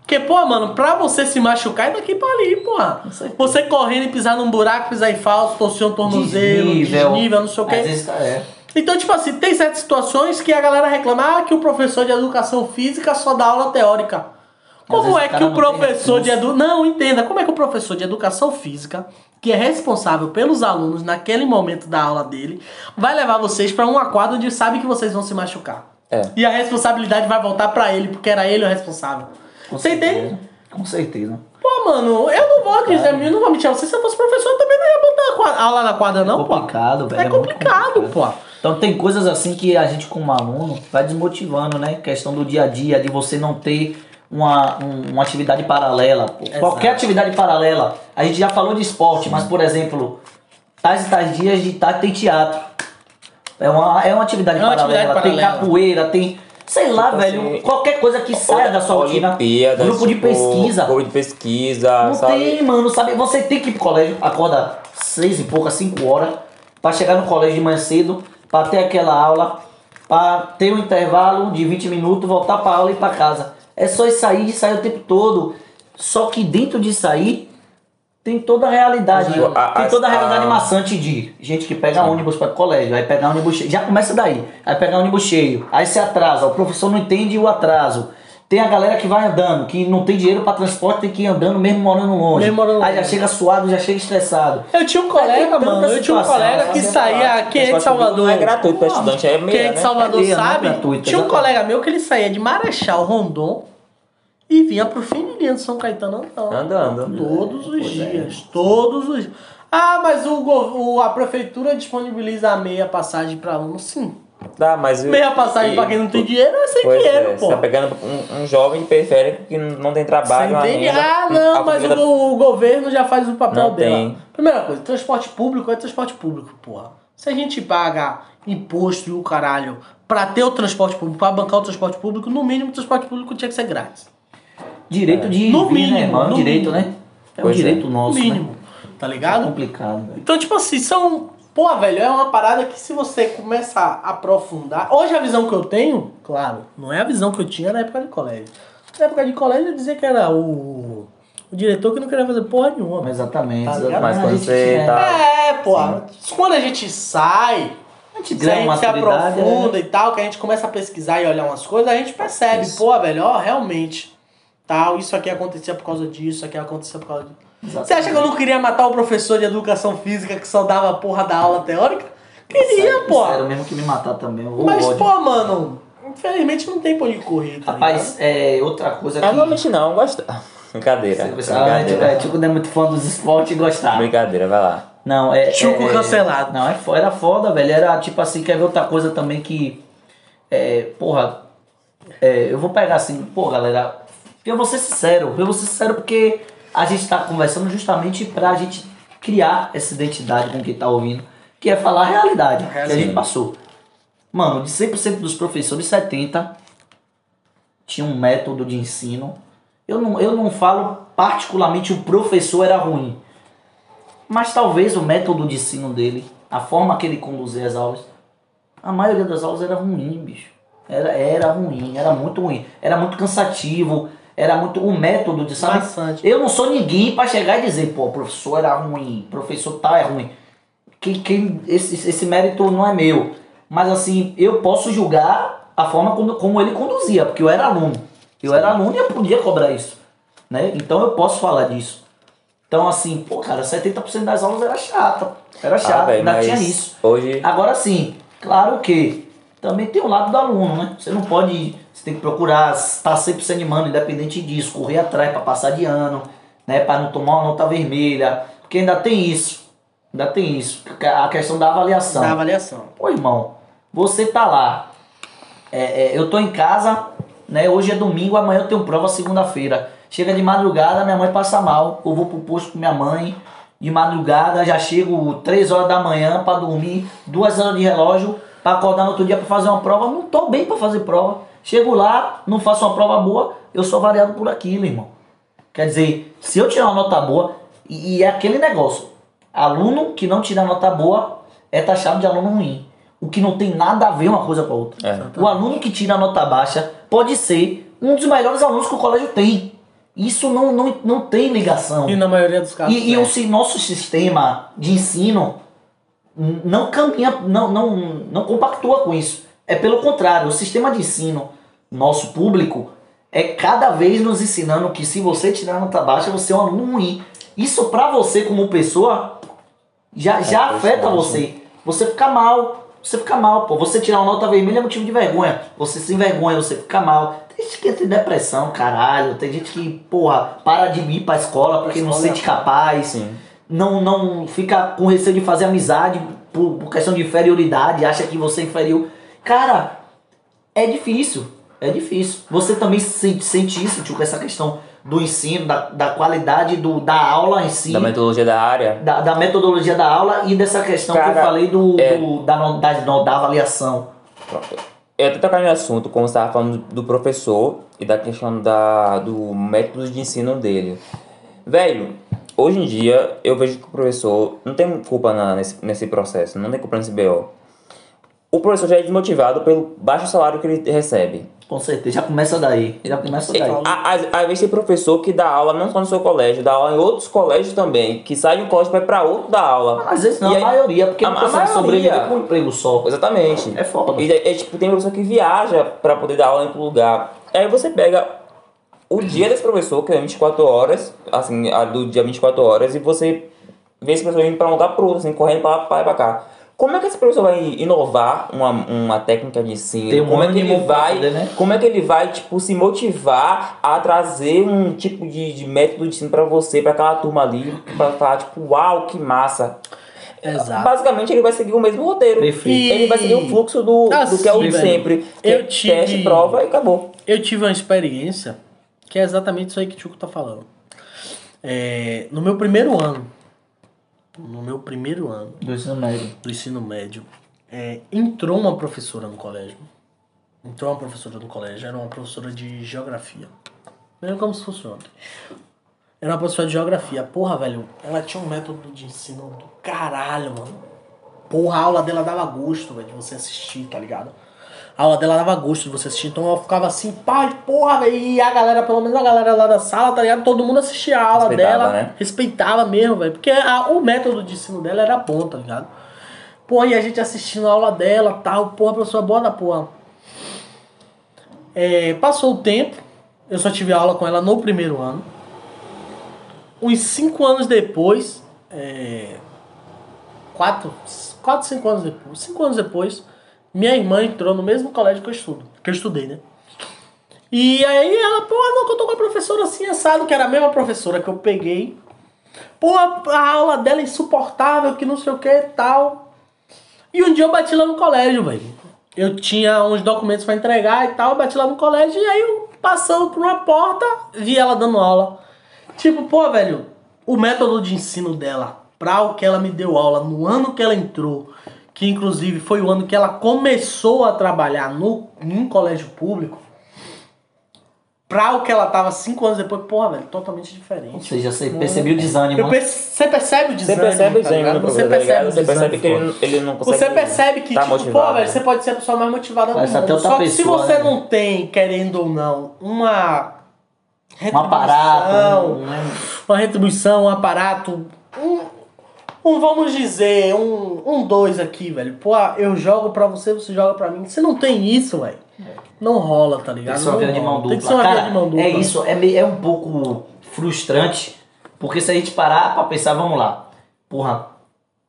Porque, pô, mano, pra você se machucar é daqui pra ali, certeza. Você correndo e pisar num buraco, pisar em falso, torcer um tornozelo, Desnível. desnível, não sei o quê. vezes, é. Então, tipo assim, tem certas situações que a galera reclama ah, que o professor de educação física só dá aula teórica. Como é que o professor de edu... Não, entenda, como é que o professor de educação física, que é responsável pelos alunos naquele momento da aula dele, vai levar vocês pra uma quadra onde sabe que vocês vão se machucar. É. E a responsabilidade vai voltar pra ele, porque era ele o responsável. Com Você certeza. entende? Com certeza. Pô, mano, eu não vou dizer, eu não vou mentir se eu fosse professor, eu também não ia botar a quadra- aula na quadra, não, pô. complicado, velho, É é muito complicado, pô. Então tem coisas assim que a gente como aluno vai desmotivando, né? Questão do dia a dia, de você não ter uma, um- uma atividade paralela. Exato. Qualquer atividade paralela. A gente já falou de esporte, mas por exemplo, tais e tais dias de tarde tem teatro. É uma, é uma atividade É uma paralela. atividade Tem paralela. capoeira, tem. Sei lá, Tipo velho, assim, qualquer coisa que saia da sua rotina. Grupo de pesquisa. Grupo de pesquisa, Não sabe? tem, mano, sabe? Você tem que ir pro colégio, acorda seis e pouca, cinco horas, pra chegar no colégio de manhã cedo, pra ter aquela aula, pra ter um intervalo de 20 minutos, voltar pra aula e ir pra casa. É só isso aí, sair o tempo todo. Só que dentro disso aí, tem toda a realidade. Tipo, a- tem toda a realidade a- maçante de gente que pega ônibus para colégio, aí pega ônibus cheio. Já começa daí. Aí pega ônibus cheio, aí se atrasa, o professor não entende o atraso. Tem a galera que vai andando, que não tem dinheiro para transporte, tem que ir andando mesmo morando longe. Mesmo morando aí já longe. chega suado, já chega estressado. Eu tinha um colega, tanta mano. Eu tinha um colega que saía. Quem é de Salvador? Não é gratuito pra estudante, é meia, Quem é de né? Salvador É meia, é sabe? gratuito, tinha um exatamente. colega meu que ele saía de Marechal Rondon e vinha pro Finilinha de São Caetano andando. Andando. Todos os Pois é. dias. Todos os Ah, mas o, o- a prefeitura disponibiliza a meia passagem pra aluno. Sim. Dá, mas... Meia passagem e- pra quem não tem dinheiro é sem Pois dinheiro, é, pô. Você tá pegando um, um jovem periférico que não tem trabalho, entende? renda, Ah, não, a mas família- o, o governo já faz o papel Não dela. tem. Primeira coisa, transporte público é transporte público, porra. Se a gente paga imposto e o caralho pra ter o transporte público, pra bancar o transporte público, no mínimo o transporte público tinha que ser grátis. Direito de No vir, né, mínimo, irmão? É um no direito, mínimo. né? É um Pois é. direito No nosso, mínimo. né? Tá É ligado? complicado, velho. Então, tipo assim, são. Pô, velho, é uma parada que se você começa a aprofundar. Hoje a visão que eu tenho, claro, não é a visão que eu tinha na época de colégio. Na época de colégio eu dizia que era o. O diretor que não queria fazer porra nenhuma. Mas Exatamente, Tá ligado? Mas quando você tinha- tá- É, porra. Quando a gente sai, A gente se a ganha gente se aprofunda é- e tal, que a gente começa a pesquisar e olhar umas coisas, a gente percebe, Isso. pô, velho, ó, realmente. Tal, isso aqui acontecia por causa disso, isso aqui acontecia por causa disso. Você acha que eu não queria matar o professor de educação física que só dava a porra da aula teórica? Queria, pô. Sério, mesmo que me matar também. Eu Mas, ódio. pô, mano, infelizmente não tem pra onde correr, tá Rapaz, é outra coisa que. Normalmente não, gosta. Brincadeira. Você- Ah, tipo, Brincadeira. é, tipo, não é muito fã dos esportes e gostava. Brincadeira, vai lá. Não, é. Chuco é, é- cancelado. Não, é, era foda, velho. Era tipo assim, quer ver outra coisa também que. É, porra. é, eu vou pegar assim, pô, galera. Eu vou ser sincero, eu vou ser sincero porque a gente tá conversando justamente pra gente criar essa identidade com quem tá ouvindo, que é falar a realidade que a gente passou. Mano, de 100% dos professores, 70 tinha um método de ensino. Eu não, eu não falo particularmente o professor era ruim. Mas talvez o método de ensino dele, a forma que ele conduzia as aulas, a maioria das aulas era ruim, bicho. Era, era ruim, era muito ruim. Era muito cansativo, era muito o método de, sabe? Bastante. Eu não sou ninguém pra chegar e dizer, pô, professor era ruim, professor tal é ruim. Que, que esse, esse mérito não é meu. Mas assim, eu posso julgar a forma como, como ele conduzia, porque eu era aluno. Eu era aluno e eu podia cobrar isso. Né? Então eu posso falar disso. Então, assim, pô, cara, 70% das aulas era chata. Era Ah, chato, velho, ainda tinha isso. Hoje. Agora sim, claro que também tem o lado do aluno, né? Você não pode. Você tem que procurar estar sempre se animando, independente disso, correr atrás para passar de ano, né? Para não tomar uma nota vermelha. Porque ainda tem isso. Ainda tem isso. A questão da avaliação. Da avaliação. Pô, irmão, você tá lá. é, é, eu tô em casa, né? Hoje é domingo, amanhã eu tenho prova segunda-feira. Chega de madrugada, minha mãe passa mal. Eu vou pro posto com minha mãe. De madrugada, já chego 3 horas da manhã pra dormir, 2 horas de relógio, pra acordar no outro dia pra fazer uma prova. Não tô bem pra fazer prova. Chego lá, não faço uma prova boa, eu sou variado por aquilo, irmão. Quer dizer, se eu tirar uma nota boa, e, e é aquele negócio, aluno que não tira nota boa é taxado de aluno ruim. O que não tem nada a ver uma coisa com a outra. É. O aluno que tira nota baixa pode ser um dos melhores alunos que o colégio tem. Isso não, não, não tem ligação. E na maioria dos casos. E, e é. o nosso sistema de ensino não caminha, não, não, não compactua com isso. É pelo contrário, o sistema de ensino nosso público é cada vez nos ensinando que se você tirar nota baixa, você é um aluno ruim. Isso pra você como pessoa já, já É, afeta pessoal, você. Você fica mal. Você fica mal, pô. Você tirar uma nota vermelha é motivo de vergonha. Você se envergonha, você fica mal. Tem gente que entra em depressão, caralho. Tem gente que, porra, para de ir pra escola porque não se é sente capaz Sim. não, não fica com receio de fazer amizade por, por questão de inferioridade, acha que você é inferior. Cara, é difícil. É difícil. Você também sente, sente isso, tipo, essa questão do ensino, da, da qualidade do, da aula em si, Da metodologia da área. da, da metodologia da aula e dessa questão que eu Cara, falei do, é- do- da, no- da, no- da avaliação. eu até tocar no assunto, como você estava falando do professor e da questão da, do método de ensino dele. Velho, hoje em dia eu vejo que o professor não tem culpa na, nesse, nesse processo, não tem culpa nesse BO. O professor já é desmotivado pelo baixo salário que ele recebe. Com certeza, já começa daí. Já começa daí. Às às vezes tem professor que dá aula não só no seu colégio, dá aula em outros colégios também, que sai de um colégio e vai pra outro dar aula. Às vezes não, E a aí- maioria, porque a- não consegue maioria. sobreviver com um emprego só. Exatamente. É foda. E é, é, tipo, tem professor que viaja pra poder dar aula em outro lugar. Aí você pega o dia desse professor, que é 24 horas, assim, a do dia 24 horas, e você vê esse professor indo pra um lugar pro outro, assim, correndo pra lá, pra lá e pra cá. Como é que esse professor vai inovar uma, uma técnica de ensino? Um como é que ele vai, poder, né? como é que ele vai, tipo, se motivar a trazer um tipo de, de método de ensino pra você, pra aquela turma ali, pra falar, tipo, uau, que massa. Exato. Basicamente, ele vai seguir o mesmo roteiro. Perfeito. Ele vai seguir o fluxo do, Assim, do que é o de sempre. Eu é tive- Teste, prova e acabou. Eu tive uma experiência que é exatamente isso aí que o Tchuco tá falando. É, no meu primeiro ano, no meu primeiro ano Do ensino médio. do ensino médio, é, entrou uma professora no colégio. Entrou uma professora no colégio, era uma professora de geografia. Lembra como se fosse ontem. Era uma professora de geografia. Porra, velho, ela tinha um método de ensino do caralho, mano. Porra, a aula dela dava gosto, velho, de você assistir, tá ligado? A aula dela dava gosto de você assistir. Então eu ficava assim, pai, porra, velho. E a galera, pelo menos a galera lá da sala, tá ligado? Todo mundo assistia a aula Respeitava, dela. né? Respeitava mesmo, velho. Porque a- o método de ensino dela era bom, tá ligado? Porra, e a gente assistindo a aula dela tal. Porra, professora boa da porra. É, passou o tempo. Eu só tive aula com ela no primeiro ano. Uns cinco anos depois. É, quatro, quatro, cinco anos depois. Cinco anos depois, minha irmã entrou no mesmo colégio que eu estudo. Que eu estudei, né? E aí ela, pô, não, que eu tô com a professora assim, assado, que era a mesma professora que eu peguei. Pô, a aula dela é insuportável, que não sei o que e tal. E um dia eu bati lá no colégio, velho. Eu tinha uns documentos pra entregar e tal, bati lá no colégio e aí eu passando por uma porta, vi ela dando aula. Tipo, pô, velho, o método de ensino dela, pra o que ela me deu aula no ano que ela entrou, que inclusive foi o ano que ela começou a trabalhar no, em um colégio público, pra o que ela tava cinco anos depois, porra, velho, totalmente Ou diferente. seja, você percebeu o desânimo. Né? perce- Você percebe o Você desânimo, percebe o tá desânimo Você tá percebe o Você percebe desânimo. que ele, não- ele não consegue Você percebe que, tá tipo, motivado. pô, velho, você pode ser a pessoa mais motivada do mundo. Só que se pessoa, você né? não tem, querendo ou não, uma Um retribuição, aparato. um- né? uma retribuição, um aparato, um, um vamos dizer, um, um dois aqui, velho. Pô, ah, eu jogo pra você, você joga pra mim. Se não tem isso, velho, não rola, tá Tem ligado? que ser uma via de mão dupla. Tem que ser uma Cara, de mão dupla. É isso, é, meio- é um pouco frustrante, porque se a gente parar pra pensar, vamos lá, porra,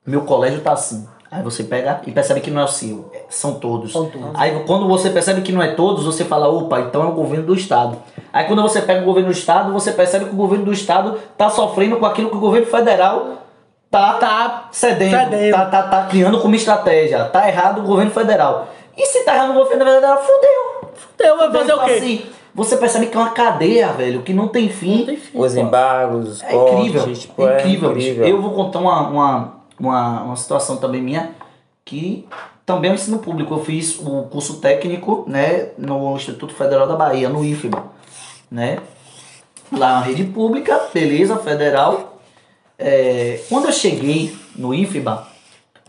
meu colégio tá assim. Aí você pega e percebe que não é o seu, é- são todos. São todos. Aí quando você percebe que não é todos, você fala, opa, então é o governo do estado. Aí quando você pega o governo do estado, você percebe que o governo do estado tá sofrendo com aquilo que o governo federal tá, Tá cedendo, cedendo. Tá, tá, tá criando como estratégia. Tá errado o governo federal. E se tá errado o governo federal, fudeu. Eu vou fazer o quê? assim, você percebe que é uma cadeia, velho, que não tem fim. Não tem fim, Os pô. embargos, os É cortes, incrível, tipo, é incrível, bicho. incrível. Eu vou contar uma, uma, uma, uma situação também minha, que também é um ensino público. Eu fiz o curso técnico, né, no Instituto Federal da Bahia, no IFBA, né. Lá na rede pública, beleza, federal. É, quando eu cheguei no IFBA,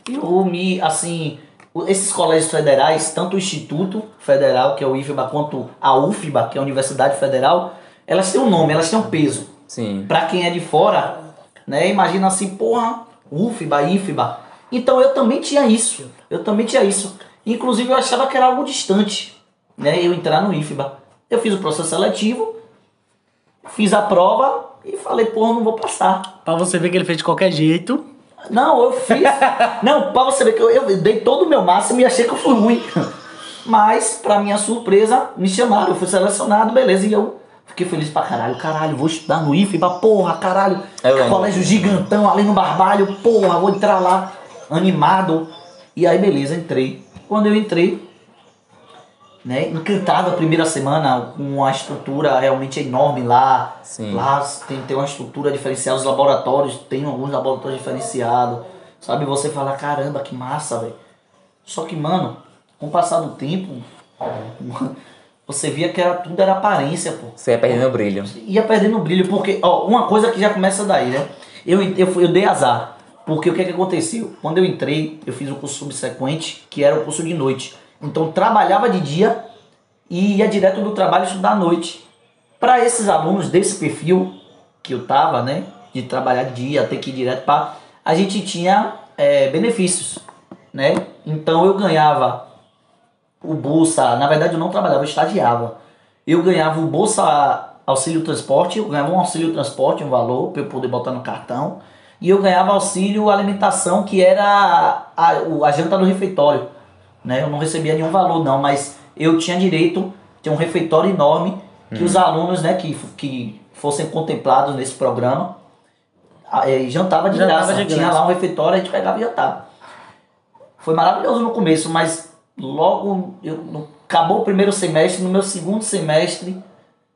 eu me, assim, esses colégios federais, tanto o Instituto Federal, que é o IFBA, quanto a UFBA, que é a Universidade Federal, elas têm um nome, elas têm um peso. Sim. Pra quem é de fora, né, imagina assim, porra, UFBA, IFBA. Então eu também tinha isso. Eu também tinha isso. Inclusive eu achava que era algo distante, né, eu entrar no IFBA. Eu fiz o processo seletivo, fiz a prova e falei, porra, não vou passar. Pra você ver que ele fez de qualquer jeito. Não, eu fiz. não, pra você ver que eu, eu dei todo o meu máximo e achei que eu fui ruim. Mas, pra minha surpresa, me chamaram, eu fui selecionado, beleza, e eu fiquei feliz pra caralho. Caralho, vou estudar no IFBA, porra, caralho. Lembro. Colégio gigantão ali no Barbalho, porra, vou entrar lá, animado. E aí, beleza, entrei. Quando eu entrei, né, encantado a primeira semana com uma estrutura realmente enorme lá. Sim. Lá tem, tem uma estrutura diferenciada, os laboratórios, tem alguns laboratórios diferenciados. Sabe, você fala, caramba, que massa, velho. Só que, mano, com o passar do tempo, Você via que era, tudo era aparência, pô. Você ia perdendo o brilho. Ia perdendo o brilho, porque, ó, uma coisa que já começa daí, né? Eu, eu, fui- eu dei azar. Porque o que que aconteceu? Quando eu entrei, eu fiz o curso subsequente, que era o curso de noite. Então trabalhava de dia e ia direto do trabalho estudar à noite. Para esses alunos desse perfil que eu tava, né? De trabalhar de dia, ter que ir direto para. A gente tinha é, benefícios, né? Então eu ganhava o Bolsa, na verdade eu não trabalhava, eu estagiava. Eu ganhava o Bolsa Auxílio Transporte, eu ganhava um auxílio transporte, um valor para eu poder botar no cartão. E eu ganhava auxílio alimentação, que era a, o- a janta do refeitório. Né? Eu não recebia nenhum valor não, mas eu tinha direito, tinha um refeitório enorme, que os alunos né, que, que fossem contemplados nesse programa, eh, jantava de Jantava graça. de Tinha lá um refeitório, a gente pegava e jantava. Foi maravilhoso no começo, mas logo eu, no- acabou o primeiro semestre, no meu segundo semestre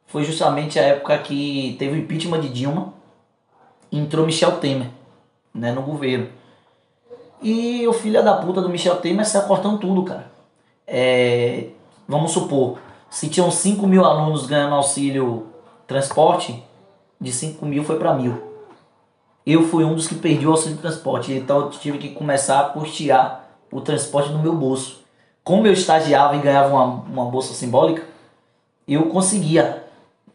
foi justamente a época que teve o impeachment de Dilma entrou Michel Temer né, no governo. E o filho da puta do Michel Temer saiu cortando tudo, cara. É, vamos supor, se tinham 5 mil alunos ganhando auxílio transporte, de 5 mil foi para mil. Eu fui um dos que perdi o auxílio transporte, então eu tive que começar a custear o transporte no meu bolso. Como eu estagiava e ganhava uma, uma bolsa simbólica, eu conseguia.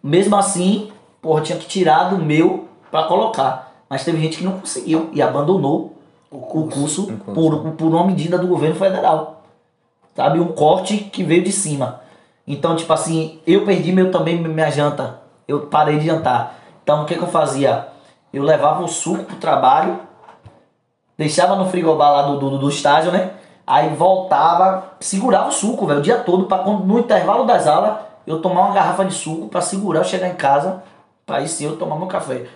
Mesmo assim, porra, tinha que tirar do meu para colocar. Mas teve gente que não conseguiu e abandonou o curso, O curso. Por, por uma medida do governo federal. Sabe? Um corte que veio de cima. Então, tipo assim, eu perdi meu também minha janta. Eu parei de jantar. Então, o que, que eu fazia? Eu levava o suco pro trabalho, deixava no frigobar lá do, do, do estágio, né? Aí voltava, segurava o suco, velho, o dia todo, pra quando no intervalo das aulas eu tomar uma garrafa de suco pra segurar eu chegar em casa, pra aí sim eu tomar meu café.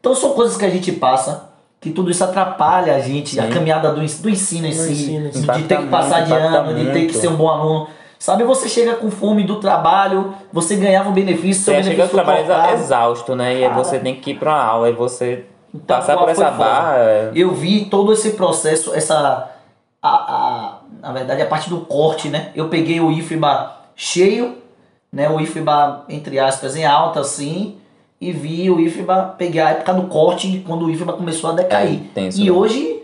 Então são coisas que a gente passa, que tudo isso atrapalha a gente, a Sim. caminhada do, do ensino em si, ensino, de, ter que passar de ano, de ter que ser um bom aluno. Sabe, você chega com fome do trabalho, você ganhava um benefício, seu Você chega benefício no foi trabalho cortado. exausto, né? E você tem que ir pra uma aula, e você Então, passar por essa barra. é- Eu vi todo esse processo, essa. A, a, na verdade, a parte do corte, né? Eu peguei o IFBA cheio, né? O IFBA, entre aspas, em alta, assim. E vi o IFBA, peguei a época do corte, quando o IFBA começou a decair. É, e né? hoje,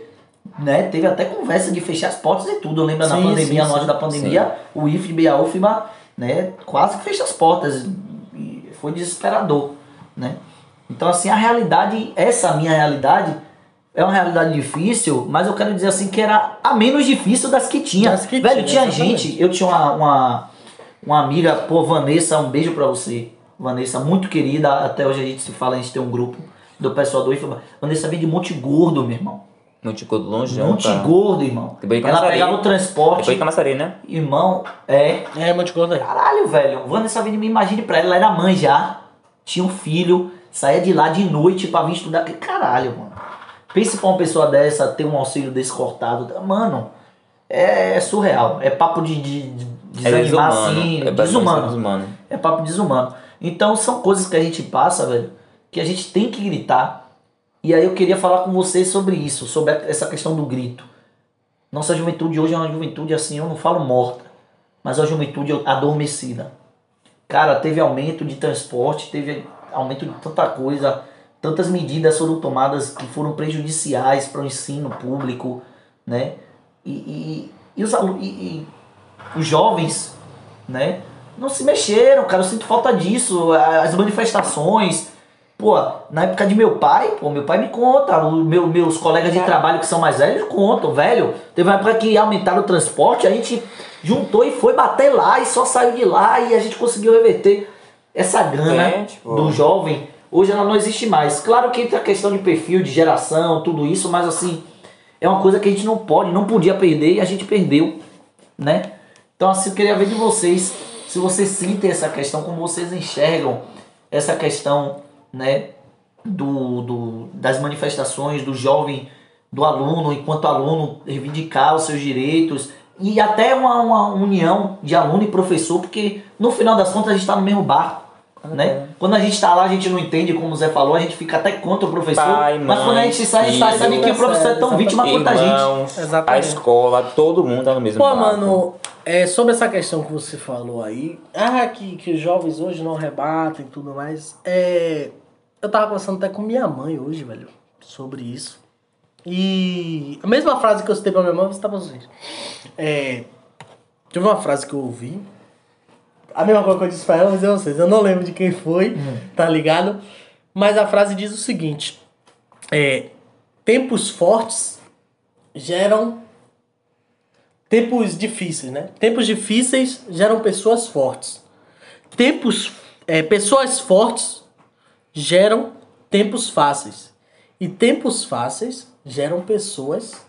né? Teve até conversa de fechar as portas e tudo. Eu lembro na Sim, pandemia, sim, auge sim. da pandemia, o IFBA e a UFBA, né? Quase que fecha as portas. E foi desesperador, né? Então, assim, a realidade, essa minha realidade, é uma realidade difícil, mas eu quero dizer assim que era a menos difícil das que tinha. Das que Velho, tinha, tinha gente, eu tinha uma, uma, uma amiga, pô, Vanessa, um beijo pra você. Vanessa, muito querida, até hoje a gente se fala, a gente tem um grupo do pessoal do IFBA. Vanessa vem de Monte Gordo, meu irmão. Monte Gordo longeão, Monte cara. Gordo, irmão. Depois de Ela pegava o transporte, Depois de Camaçari, né? irmão, é, É, Monte Gordo aí. Caralho, velho. Vanessa Vini, me imagine pra ela, ela era mãe já, tinha um filho, saía de lá de noite pra vir estudar. Que Caralho, mano. Pense pra uma pessoa dessa ter um auxílio desse cortado. Mano, é, é surreal. É papo de, de, de É desanimar desumano. assim. É desumano. desumano. É papo desumano. Então são coisas que a gente passa, velho, que a gente tem que gritar. E aí eu queria falar com vocês sobre isso, sobre essa questão do grito. Nossa juventude hoje é uma juventude assim, eu não falo morta, mas é uma juventude adormecida. Cara, teve aumento de transporte, teve aumento de tanta coisa, tantas medidas foram tomadas que foram prejudiciais para o ensino público, né? E, e, e os, e, e os jovens, né? Não se mexeram, cara. Eu sinto falta disso. As manifestações. Pô, na época de meu pai, pô, meu pai me conta. Os meu, meus colegas de trabalho que são mais velhos contam, velho. Teve uma época que aumentaram o transporte, a gente juntou e foi bater lá e só saiu de lá e a gente conseguiu reverter essa grana É, tipo- do jovem. Hoje ela não existe mais. Claro que entra a questão de perfil, de geração, tudo isso, mas assim, é uma coisa que a gente não pode, não podia perder e a gente perdeu, né? Então assim, eu queria ver de vocês, se vocês sentem essa questão, como vocês enxergam essa questão, né, do, do, das manifestações do jovem, do aluno, enquanto aluno, reivindicar os seus direitos e até uma, uma união de aluno e professor, porque no final das contas a gente está no mesmo barco. Né? Quando a gente está lá, a gente não entende, como o Zé falou, a gente fica até contra o professor. Pai, mas quando a mãe, gente sai, a gente tá- sabe que o professor é tão exatamente. vítima quanto a gente. Irmãos, a Exatamente. escola, todo mundo tá no mesmo Pô, barco. mano, É, sobre essa questão que você falou aí, ah, que, que os jovens hoje não rebatem e tudo mais. É, eu tava conversando até com minha mãe hoje, velho, sobre isso. E a mesma frase que eu citei pra minha mãe, vou citar pra vocês. É, teve uma frase que eu ouvi. A mesma coisa que eu disse pra ela, eu vou dizer a vocês. Eu não lembro de quem foi, tá ligado? Mas a frase diz o seguinte: é, Tempos fortes geram tempos difíceis, né? Tempos difíceis geram pessoas fortes. Tempos, é, pessoas fortes geram tempos fáceis. E tempos fáceis geram pessoas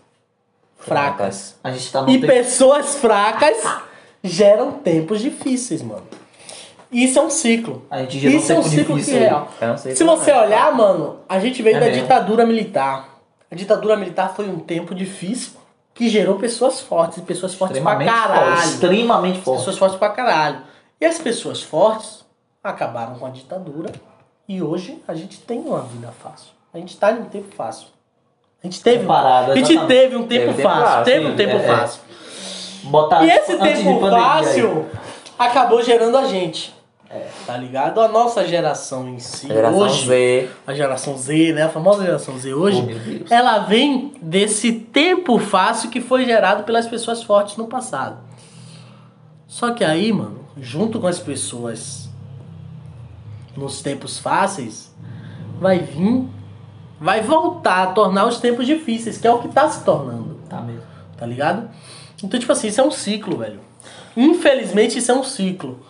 fracas. A gente tá E tempo. pessoas fracas geram tempos difíceis, mano. Isso é um ciclo. A gente gerou Isso é um ciclo que é real. Se você é. olhar, mano, a gente veio É da mesmo. ditadura militar. A ditadura militar foi um tempo difícil que gerou pessoas fortes. Pessoas fortes pra Extremamente forte. caralho. Extremamente forte. Pessoas fortes pra caralho. E as pessoas fortes acabaram com a ditadura. E hoje a gente tem uma vida fácil. A gente tá em um tempo fácil. A gente teve, Parado, a gente exatamente. teve um tempo Teve tempo fácil. fácil, Teve um tempo é, é. Botar E esse tempo fácil acabou gerando a gente. Tá ligado? A nossa geração em si, Geração hoje, Z. a geração Z, né? A famosa geração Z hoje, Oh, ela vem desse tempo fácil que foi gerado pelas pessoas fortes no passado. Só que aí, mano, junto com as pessoas nos tempos fáceis, vai vir, vai voltar a tornar os tempos difíceis, que é o que tá se tornando Tá mesmo. tá ligado? Então, tipo assim, isso é um ciclo, velho. Infelizmente, isso é um ciclo.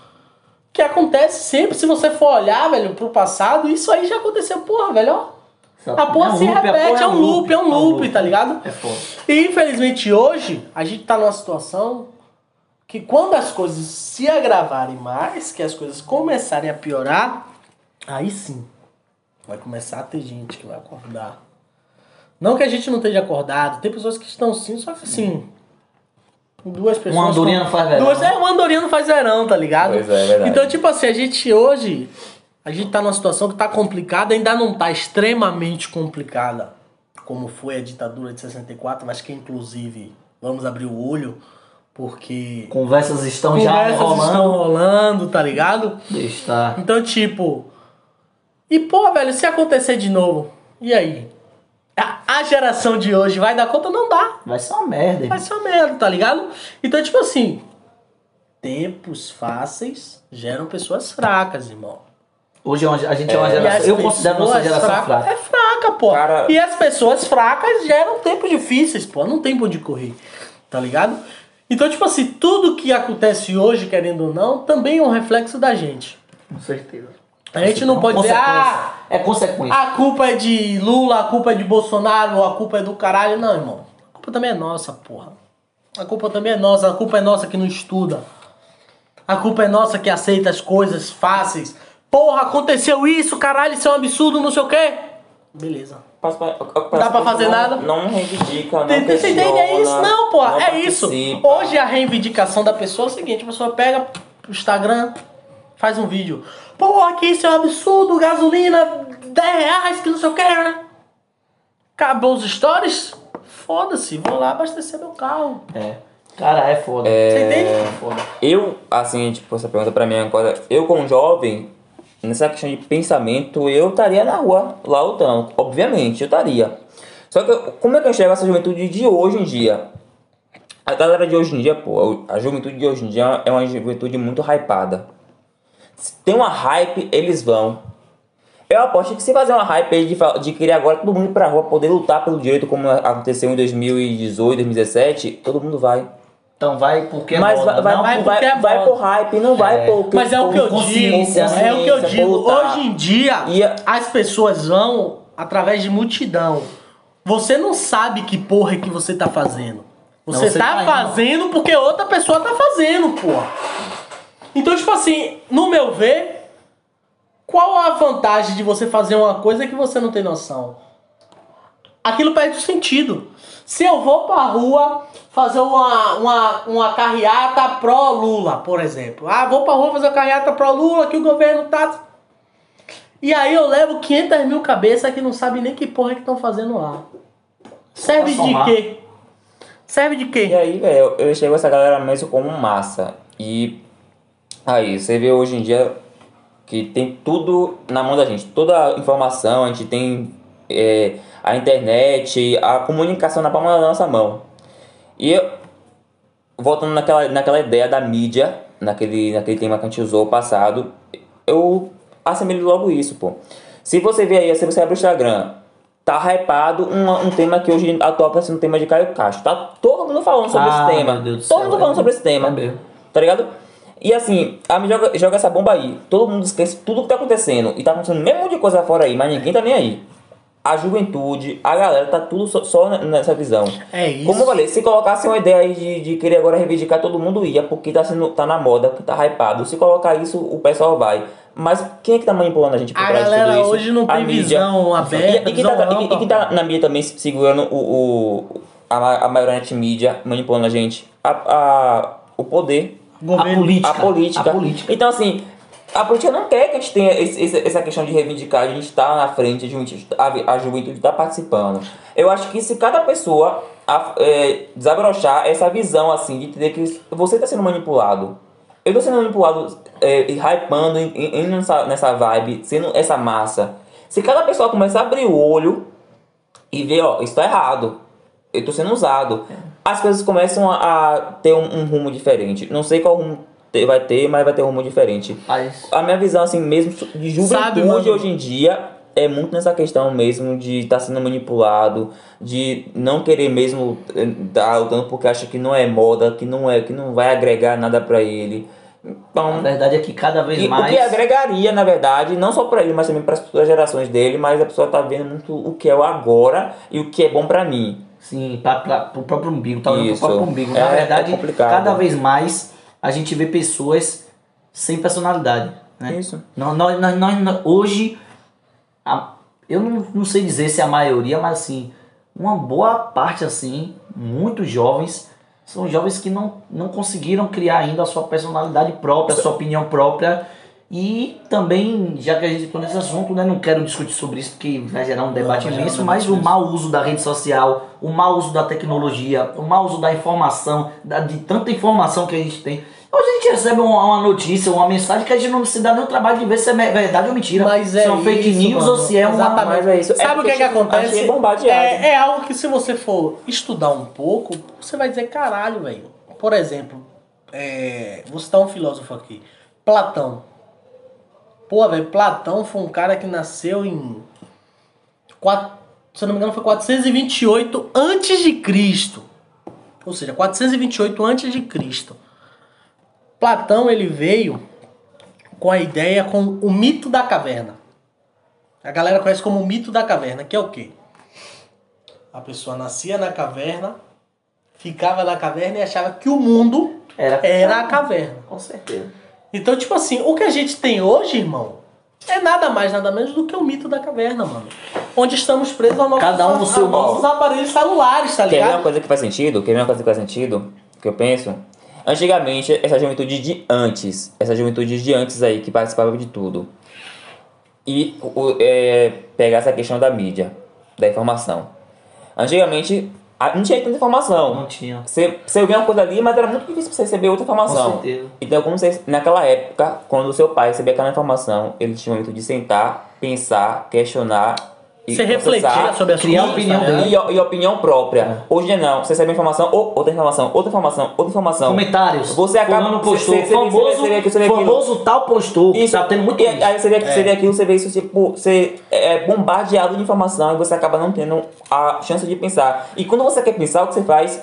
Que acontece sempre, se você for olhar, velho, pro passado, isso aí já aconteceu, porra, velho, ó. A porra É um se loop, repete, porra é um loop, é um loop, tá ligado? É foda. E infelizmente hoje, a gente tá numa situação que quando as coisas se agravarem mais, que as coisas começarem a piorar, aí sim, vai começar a ter gente que vai acordar. Não que a gente não esteja acordado, tem pessoas que estão sim, só que assim, duas pessoas... Um andorinha com- faz verão. Duas, é, um andorinha não faz verão, tá ligado? Pois é, é verdade. Então, tipo assim, a gente hoje, a gente tá numa situação que tá complicada, ainda não tá extremamente complicada, como foi a ditadura de 64, mas que inclusive vamos abrir o olho, porque Conversas estão já conversas rolando. estão rolando, tá ligado? Estar. Então, tipo. E, pô, velho, se acontecer de novo, e aí? A, geração de hoje vai dar conta? Não dá. Vai ser uma merda. Vai ser uma merda, tá ligado? Então, tipo assim. Tempos fáceis geram pessoas fracas, irmão. Hoje é uma- a gente é uma E as geração. Eu considero nossa geração fracas- fraca. É fraca, pô. Cara- E as pessoas fracas geram tempos difíceis, pô. Não tem pra onde correr, tá ligado? Então, tipo assim, tudo que acontece hoje, querendo ou não, também é um reflexo da gente. Com certeza. A gente não pode dizer, ah, É consequência. a culpa é de Lula, a culpa é de Bolsonaro, a culpa é do caralho. Não, irmão. A culpa também é nossa, porra. A culpa também é nossa. A culpa é nossa que não estuda. A culpa é nossa que aceita as coisas fáceis. Porra, aconteceu isso, caralho, isso é um absurdo, não sei o quê. Beleza. Dá pra fazer não, nada? Não reivindica, não Você questiona. entende? É isso, não, não é isso. Hoje a reivindicação da pessoa é o seguinte: a pessoa pega o Instagram, faz um vídeo. Pô, aqui isso é um absurdo, gasolina 10 reais, que não sei o que. Acabou os stories? Foda-se, vou lá abastecer meu carro. É. Cara, é foda. Você entende? É foda. Eu, assim, tipo, essa pergunta pra mim agora, eu como jovem, nessa questão de pensamento, eu estaria na rua, lá lutando. Obviamente, eu estaria. Só que, como é que eu enxergo essa juventude de hoje em dia? A galera de hoje em dia, pô, a juventude de hoje em dia é uma juventude muito hypada. Se tem uma hype, eles vão. Eu aposto que se fazer uma hype aí de, de querer agora todo mundo ir pra rua poder lutar pelo direito, como aconteceu em 2018, 2017, todo mundo vai. Então vai porque é Mas moda. vai, vai, Não, vai, porque vai, é vai por hype, não vai por. Mas é o que eu digo. É o que eu digo. Hoje em dia, E a- as pessoas vão através de multidão. Você não sabe que porra é que você tá fazendo. Você, você tá tá fazendo porque outra pessoa tá fazendo, porra. Então, tipo assim, no meu ver, qual a vantagem de você fazer uma coisa que você não tem noção? Aquilo perde o sentido. Se eu vou pra rua fazer uma, uma, uma carreata pró-Lula, por exemplo. Ah, vou pra rua fazer uma carreata pró-Lula, que o governo tá... E aí eu levo 500 mil cabeças que não sabem nem que porra que estão fazendo lá. Serve de quê? Serve de E quê? aí, velho, eu, eu enxergo essa galera mesmo como massa. E aí, você vê hoje em dia que tem tudo na mão da gente. Toda a informação, a gente tem é, a internet, a comunicação na palma da nossa mão. E eu, voltando naquela, naquela ideia da mídia, naquele, naquele tema que a gente usou passado, eu assemelho logo isso, pô. Se você vê aí, se você abre o Instagram, tá hypado um, um tema que hoje atual tá sendo um tema de Caio Castro. Tá todo mundo falando sobre Ah, esse tema. todo céu, mundo falando é sobre esse tema. é. Tá ligado? E assim, a me joga, joga essa bomba aí. Todo mundo esquece tudo que tá acontecendo. E tá acontecendo mesmo monte de coisa fora aí, mas ninguém tá nem aí. A juventude, a galera, tá tudo só, só nessa visão. É isso. Como eu falei, se colocasse uma ideia aí de, de querer agora reivindicar, todo mundo ia, porque tá, sendo, tá na moda, que tá hypado. Se colocar isso, o pessoal vai. Mas quem é que tá manipulando a gente por A trás de galera tudo isso? hoje não A tem mídia. visão aberta, E, e, quem tá, visão e, e quem tá na mídia também segurando o, o, a, a maioria mídia, manipulando a gente? A, a, o poder Governo. A política. a política. A política. Então, assim, a política não quer que a gente tenha esse- esse- essa questão de reivindicar, a gente estar na frente, a juventude, a, a juventude está participando. Eu acho que se cada pessoa a- é, desabrochar essa visão, assim, de entender que você está sendo manipulado. Eu estou sendo manipulado, é, e hypando, in- indo nessa, nessa vibe, sendo essa massa. Se cada pessoa começar a abrir o olho e ver, ó, isso tá errado. Eu tô sendo usado. As coisas começam a, a ter um, um rumo diferente. Não sei qual rumo vai ter, mas vai ter um rumo diferente. Mas A minha visão, assim, mesmo de juventude hoje em dia é muito nessa questão mesmo de estar sendo manipulado, de não querer mesmo estar lutando porque acha que não é moda, que não é, que não vai agregar nada pra ele. a Então, verdade é que cada vez e o mais. que agregaria, na verdade, não só pra ele, mas também para as futuras gerações dele, mas a pessoa tá vendo muito o que é o agora e o que é bom pra mim. Sim, pra, pro próprio umbigo, tá olhando pro próprio umbigo. É- Na é verdade, complicado. cada vez mais a gente vê pessoas sem personalidade. Né? Isso. Nós, nós, nós, nós- nós- hoje, a- eu não, não sei dizer se é a maioria, mas assim, uma boa parte assim, muitos jovens, são jovens que não, não conseguiram criar ainda a sua personalidade própria, a sua opinião própria. E também, já que a gente entrou nesse assunto, né, não quero discutir sobre isso porque vai gerar um debate um imenso, mas o mau uso da rede social, o mau uso da tecnologia, o mau uso da informação, da- de tanta informação que a gente tem. Hoje a gente recebe uma, uma notícia, uma mensagem que a gente não se dá nem o trabalho de ver se é verdade ou mentira. Mas é se é um fake isso, news mano. ou se é uma. Exatamente. É isso. É Sabe o que, porque que a gente acontece? é. É, é algo que se você for estudar um pouco, você vai dizer, caralho, velho. Por exemplo, é, vou citar um filósofo aqui. Platão. Pô, velho, Platão foi um cara que nasceu em. quatro- se eu não me engano, foi 428 antes de Cristo. Ou seja, 428 antes de Cristo. Platão ele veio com a ideia com o mito da caverna. A galera conhece como o mito da caverna, que é o quê? A pessoa nascia na caverna, ficava na caverna e achava que o mundo Era, era a caverna. Com certeza. Então, tipo assim, o que a gente tem hoje, irmão, é nada mais, nada menos do que o mito da caverna, mano. Onde estamos presos aos nossos, Cada um no seu aos nossos aparelhos celulares, tá Quer ver uma ligado? coisa que faz sentido? Quer ver uma coisa que faz sentido? Que eu penso? Antigamente, essa juventude de antes, essa juventude de antes aí que participava de tudo. E o, é, pegar essa questão da mídia, da informação. Antigamente, não tinha tanta informação. Não tinha. Você, você ouvia uma coisa ali, mas era muito difícil você receber outra informação. Com certeza. Então, como você, naquela época, quando o seu pai recebia aquela informação, ele tinha o momento de sentar, pensar, questionar Você refletir sobre as criar coisas, opinião tá dele. e, e opinião própria. Hoje não. Você recebe informação, ou outra informação, outra informação, outra informação. Comentários. Você acaba- Fulano postou. você- famoso, você vê aqui, você vê aquilo. famoso tal postou. Isso, Tá tendo muito e, isso. Aí vê, você vê aquilo, você vê isso, tipo, você é bombardeado de informação e você acaba não tendo a chance de pensar. E quando você quer pensar, o que você faz?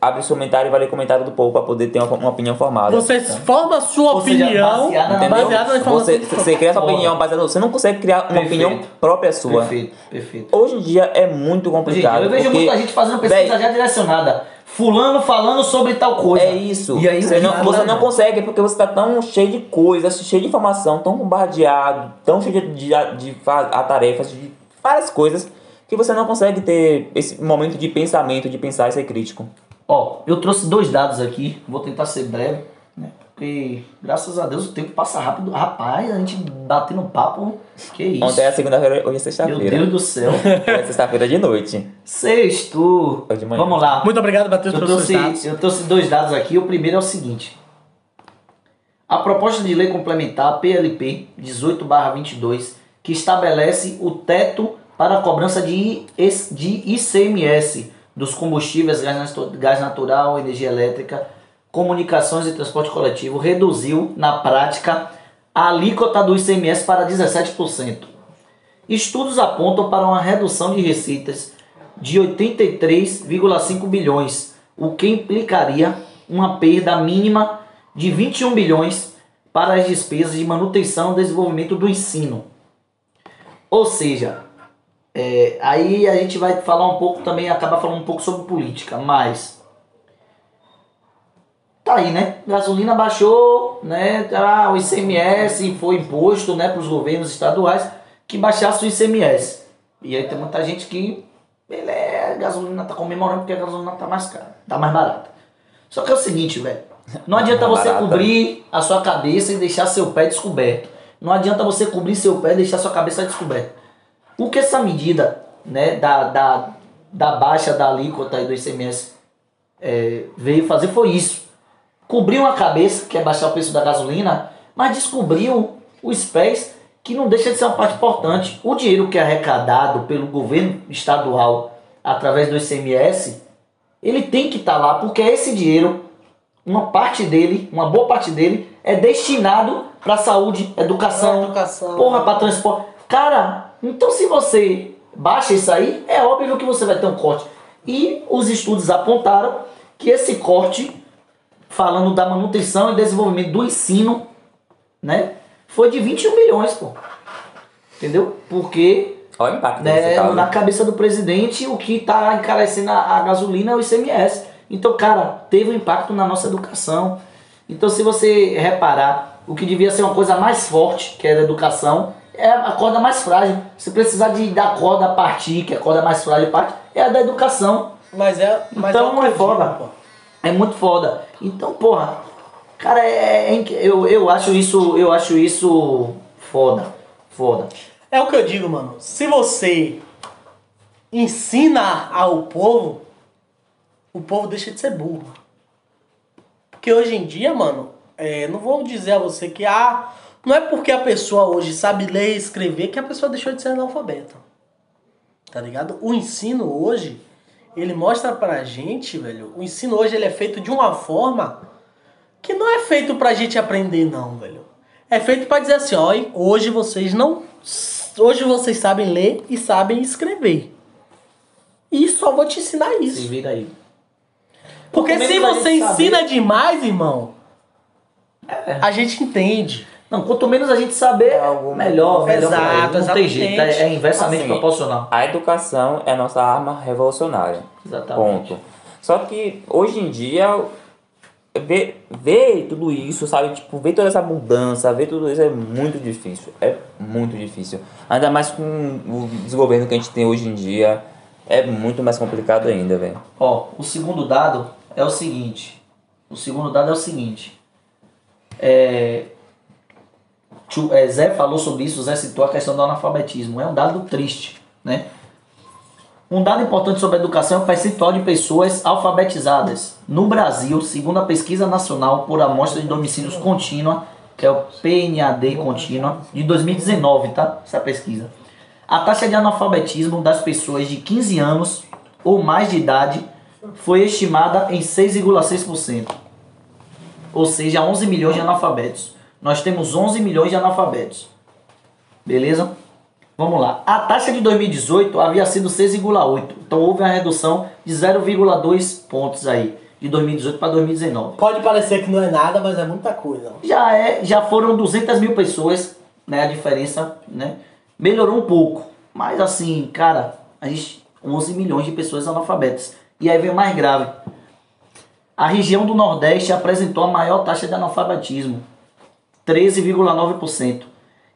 Abre o seu comentário e vai ler o comentário do povo para poder ter uma, uma opinião formada. Você forma a sua Ou seja, opinião baseada baseada na informação. Você, você cria Porra. opinião baseada. Você não consegue criar uma Perfeito. opinião própria sua. Perfeito, perfeito. Hoje em dia é muito Gente, complicado. eu vejo porque, muita gente fazendo pesquisa véi, já direcionada. Fulano falando sobre tal coisa. É isso. E aí você não, nada, você não né? consegue porque você está tão cheio de coisas, cheio de informação, tão bombardeado, tão cheio de, de, de a tarefas, de várias coisas, que você não consegue ter esse momento de pensamento, de pensar e ser crítico. Ó, eu trouxe dois dados aqui, vou tentar ser breve, né? Porque, graças a Deus, o tempo passa rápido. Rapaz, a gente batendo papo. Que isso? Ontem é segunda-feira, hoje é Meu sexta-feira. Deus do céu. É sexta-feira de noite. Sexto. De manhã. Vamos lá. Muito obrigado, Matheus, Eu pelos seus dados. trouxe, eu trouxe dois dados aqui. O primeiro é o seguinte. A proposta de lei complementar PLP 18/22, que estabelece o teto para a cobrança de, IS de ICMS dos combustíveis, gás natu- gás natural, energia elétrica, comunicações e transporte coletivo, reduziu, na prática, a alíquota do ICMS para 17%. Estudos apontam para uma redução de receitas de 83,5 bilhões, o que implicaria uma perda mínima de 21 bilhões para as despesas de manutenção e desenvolvimento do ensino. Ou seja, é, aí a gente vai falar um pouco também, acaba falando um pouco sobre política, mas tá aí, né? Gasolina baixou, né? Ah, o ICMS foi imposto, né, para os governos estaduais que baixasse o ICMS. E aí tem muita gente que ele é, a gasolina tá comemorando porque a gasolina tá mais cara, tá mais barata. Só que é o seguinte, velho. Não adianta Mais você barata. cobrir a sua cabeça e deixar seu pé descoberto. Não adianta você cobrir seu pé e deixar sua cabeça descoberta. O que essa medida né, da, da, da baixa da alíquota aí do ICMS é, veio fazer foi isso. Cobriu a cabeça, que é baixar o preço da gasolina, mas descobriu os pés, que não deixa de ser uma parte importante. O dinheiro que é arrecadado pelo governo estadual através do ICMS, ele tem que estar lá, porque esse dinheiro, uma parte dele, uma boa parte dele, é destinado para saúde, educação, Educação. porra, para transporte. Cara, então se você baixa isso aí, é óbvio que você vai ter um corte. E os estudos apontaram que esse corte, falando da manutenção e desenvolvimento do ensino, né, foi de 21 milhões, pô. Entendeu? Porque Olha o impacto né, desse caso. na cabeça do presidente, o que está encarecendo a, a gasolina é o ICMS. Então, cara, teve um impacto na nossa educação. Então, se você reparar, o que devia ser uma coisa mais forte, que era a educação, é a corda mais frágil. Se precisar de da corda partir, que é a corda mais frágil parte, é a da educação. Mas é. Mas Então é, o não é digo, foda. pô. É muito foda. Então, porra, cara, é, é eu, eu acho isso, eu acho isso foda, foda. É o que eu digo, mano. Se você ensina ao povo, o povo deixa de ser burro. Porque hoje em dia, mano, é, não vou dizer a você que ah, não é porque a pessoa hoje sabe ler e escrever que a pessoa deixou de ser analfabeta. Tá ligado? O ensino hoje, ele mostra pra gente, velho. O ensino hoje ele é feito de uma forma que não é feito pra gente aprender, não, velho. É feito pra dizer assim, ó, hoje vocês não. Hoje vocês sabem ler e sabem escrever. E só vou te ensinar Se isso. vira aí. Porque Quanto se você gente saber- ensina demais, irmão, É. a gente entende. Não, quanto menos a gente saber, Algo- melhor, melhor. Exato. Não tem exatamente. jeito, é, é inversamente Assim, proporcional. A educação é a nossa arma revolucionária. Exatamente. Ponto. Só que hoje em dia, ver, ver tudo isso, sabe? Tipo, ver toda essa mudança, ver tudo isso é muito difícil. É muito difícil. Ainda mais com o desgoverno que a gente tem hoje em dia. É muito mais complicado ainda, velho. Ó, o segundo dado é o seguinte. O segundo dado é o seguinte. É, Zé falou sobre isso, Zé citou a questão do analfabetismo. É um dado triste, né? Um dado importante sobre a educação é o percentual de pessoas alfabetizadas. No Brasil, segundo a Pesquisa Nacional por Amostra de Domicílios Contínua, que é o PNAD Contínua, de 2019, tá? Essa pesquisa. A taxa de analfabetismo das pessoas de 15 anos ou mais de idade foi estimada em 6,6%. Ou seja, 11 milhões de analfabetos. Nós temos 11 milhões de analfabetos. Beleza? Vamos lá. A taxa de 2018 havia sido 6,8. Então houve uma redução de 0,2 pontos aí, de 2018 para 2019 Pode parecer que não é nada, mas é muita coisa. já é já foram 200 mil pessoas né a diferença né melhorou um pouco mas assim cara a gente 11 milhões de pessoas analfabetas e aí vem o mais grave a região do Nordeste apresentou a maior taxa de analfabetismo 13,9%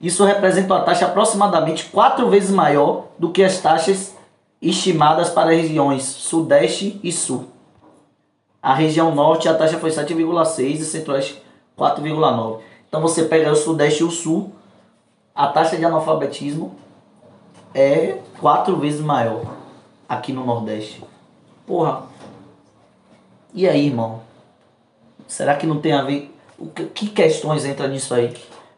isso representa uma taxa aproximadamente quatro vezes maior do que as taxas estimadas para as regiões Sudeste e Sul a região norte a taxa foi 7,6 e centro-oeste 4,9. Então você pega o Sudeste e o Sul, a taxa de analfabetismo é quatro vezes maior aqui no Nordeste. Porra. E aí, irmão? Será que não tem a ver? Que, que questões entram nisso aí?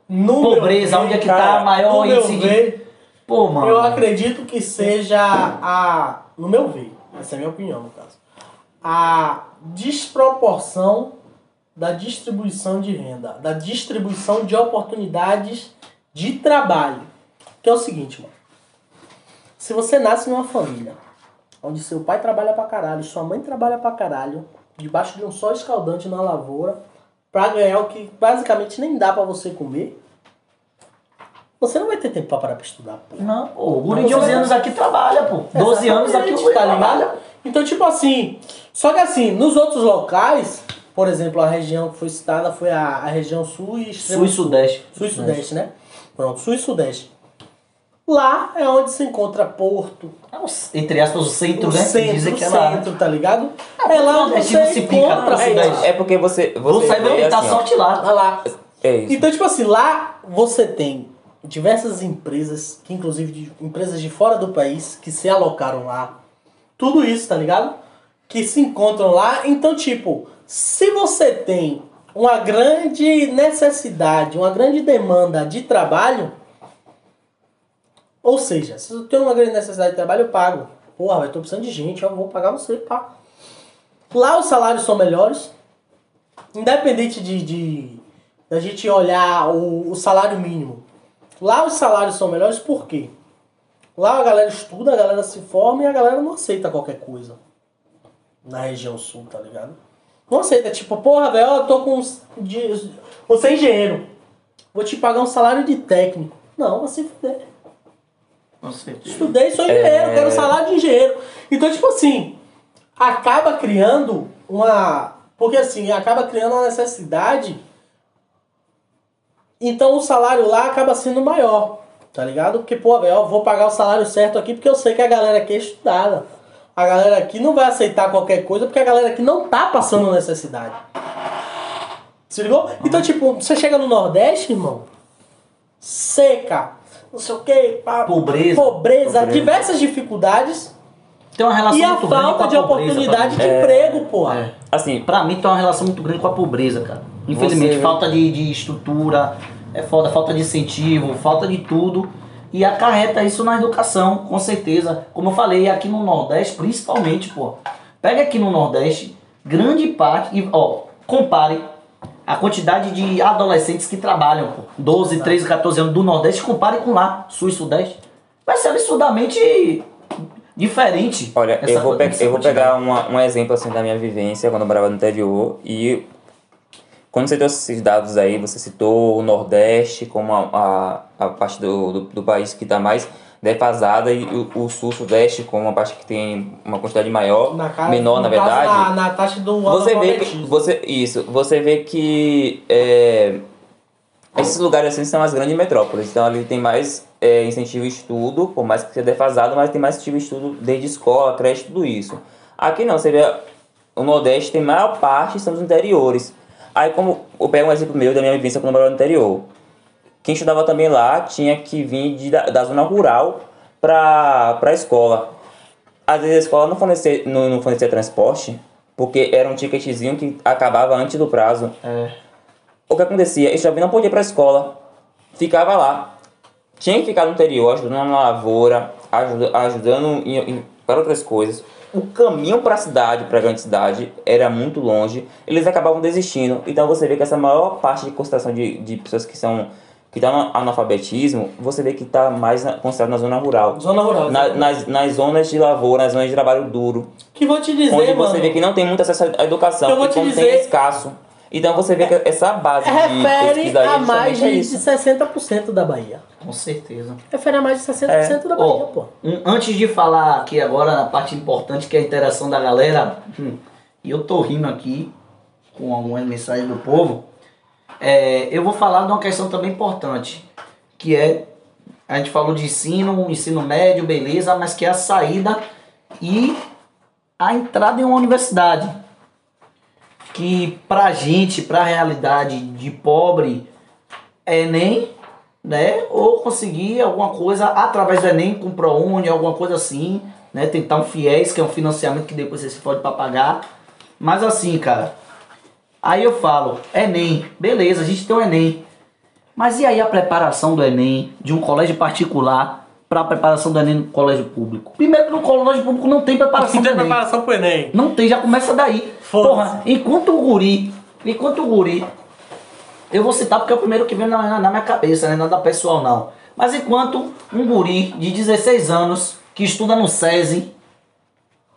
No Pobreza, onde é que ver, tá a maior índice de- ver, Pô, mano. Eu acredito que seja a. No meu ver, essa é a minha opinião, no caso. A desproporção da distribuição de renda, da distribuição de oportunidades de trabalho. Que é o seguinte, mano. Se você nasce numa família onde seu pai trabalha pra caralho, sua mãe trabalha pra caralho, debaixo de um sol escaldante na lavoura, pra ganhar o que basicamente nem dá pra você comer, você não vai ter tempo pra parar pra estudar, pô. Não, o guri Não, de 11 você- anos aqui trabalha, pô. 12 anos aqui o Exatamente, guri tá ligado? trabalha. Então, tipo assim, só que assim, nos outros locais, por exemplo, a região que foi citada foi a, a região sul e extremo Sul e Sudeste. Sul e Sudeste, né? Pronto, Sul e Sudeste. Lá é onde se encontra Porto, É o- Entre aspas, o centro, o né? centro, Dizem o que é lá. centro, tá ligado? É lá onde Nordeste você não se pica, encontra, não, É, isso, é porque você. Você sair vê ver tá assim, sorte lá. Lá. É isso. Então, tipo assim, lá você tem diversas empresas, que inclusive de, empresas de fora do país, que se alocaram lá. Tudo isso, tá ligado? Que se encontram lá. Então, tipo, se você tem uma grande necessidade, uma grande demanda de trabalho, ou seja, se eu tenho uma grande necessidade de trabalho, eu pago. Porra, eu tô precisando de gente, eu vou pagar você, pá. Lá os salários são melhores, independente de, de da gente olhar o, o salário mínimo. Lá os salários são melhores por quê? Lá a galera estuda, a galera se forma e a galera não aceita qualquer coisa. Na região sul, tá ligado? Não aceita, tipo, porra, velho, eu tô com. de- Você é engenheiro. Vou te pagar um salário de técnico. Não, você fuder. Com certeza. Estudei, sou engenheiro, quero salário de engenheiro. Então, tipo assim, acaba criando uma. Porque assim, acaba criando uma necessidade. Então o salário lá acaba sendo maior, tá ligado? Porque, pô, velho, eu vou pagar o salário certo aqui porque eu sei que a galera aqui é estudada. A galera aqui não vai aceitar qualquer coisa porque a galera aqui não tá passando necessidade. Se ligou? Então, tipo, você chega no Nordeste, irmão, seca, não sei o que, Pobreza. pobreza, Pobreza. diversas dificuldades Tem uma relação e a muito grande com falta a de pobreza, oportunidade de mim. emprego, porra. É. Assim, Pra mim tem uma relação muito grande com a pobreza, cara. Infelizmente, Você- falta de, de estrutura, é foda, falta de incentivo, falta de tudo. E acarreta isso na educação, com certeza. Como eu falei, aqui no Nordeste, principalmente, pô. Pega aqui no Nordeste, grande parte, e ó, compare a quantidade de adolescentes que trabalham, pô. 12, 13, 14 anos do Nordeste, compare com lá, Sul e Sudeste. Vai ser absurdamente diferente. Olha, essa eu vou, pe- eu vou pegar uma- um exemplo assim da minha vivência quando eu morava no interior e quando você trouxe esses dados aí, você citou o Nordeste como a, a, a parte do, do, do país que está mais defasada e o, o Sul, Sudeste como uma parte que tem uma quantidade maior, Na cara- menor na verdade. Na, na taxa do Você vê que, você, isso, você vê que é, esses lugares assim são as grandes metrópoles, então ali tem mais é, incentivo estudo, por mais que seja defasado, mas tem mais incentivo estudo desde escola, creche, tudo isso. Aqui não, você vê o Nordeste tem maior parte são os interiores. Aí como eu pego um exemplo meu da minha vivência quando eu morava no interior. Quem estudava também lá tinha que vir de, da, da zona rural para a escola. Às vezes a escola não fornecia, não, não fornecia transporte, porque era um ticketzinho que acabava antes do prazo. É. O que acontecia? Esse jovem não podia ir para a escola, ficava lá. Tinha que ficar no interior, ajudando na lavoura, ajuda, ajudando em, em- para outras coisas. O caminho para a cidade, para a grande cidade, era muito longe. Eles acabavam desistindo. Então você vê que essa maior parte de concentração de, de pessoas que são que estão no analfabetismo, você vê que está mais na, concentrado na zona rural. Zona rural. Na- nas, nas zonas de lavoura, nas zonas de trabalho duro. Que vou te dizer, onde mano. você vê que não tem muito acesso à educação, Eu vou te dizer- tem é escasso. Então você vê que essa base de refere aí a mais justamente é de, isso. de 60% da Bahia. Com certeza. Refere a mais de 60% É. da Bahia, Ó, pô. um- antes de falar aqui agora na parte importante que é a interação da galera, hum, e eu tô rindo aqui com algumas mensagens do povo, é, eu vou falar de uma questão também importante, que é, a gente falou de ensino, ensino médio, beleza, mas que é a saída e a entrada em uma universidade. que pra gente, pra realidade de pobre, é Enem, né? Ou conseguir alguma coisa através do Enem com ProUni, alguma coisa assim, né? Tentar um FIES, que é um financiamento que depois você pode pra pagar. Mas assim, cara, aí eu falo, Enem, beleza, a gente tem o Enem. Mas e aí a preparação do Enem de um colégio particular para a preparação do Enem no colégio público? Primeiro que no colégio público não tem preparação Não tem preparação pro Enem. Não tem, já começa daí. Porra, enquanto o guri, enquanto o guri, eu vou citar porque é o primeiro que vem na, na- na minha cabeça, né? Nada pessoal não. Mas enquanto um guri de 16 anos que estuda no SESI,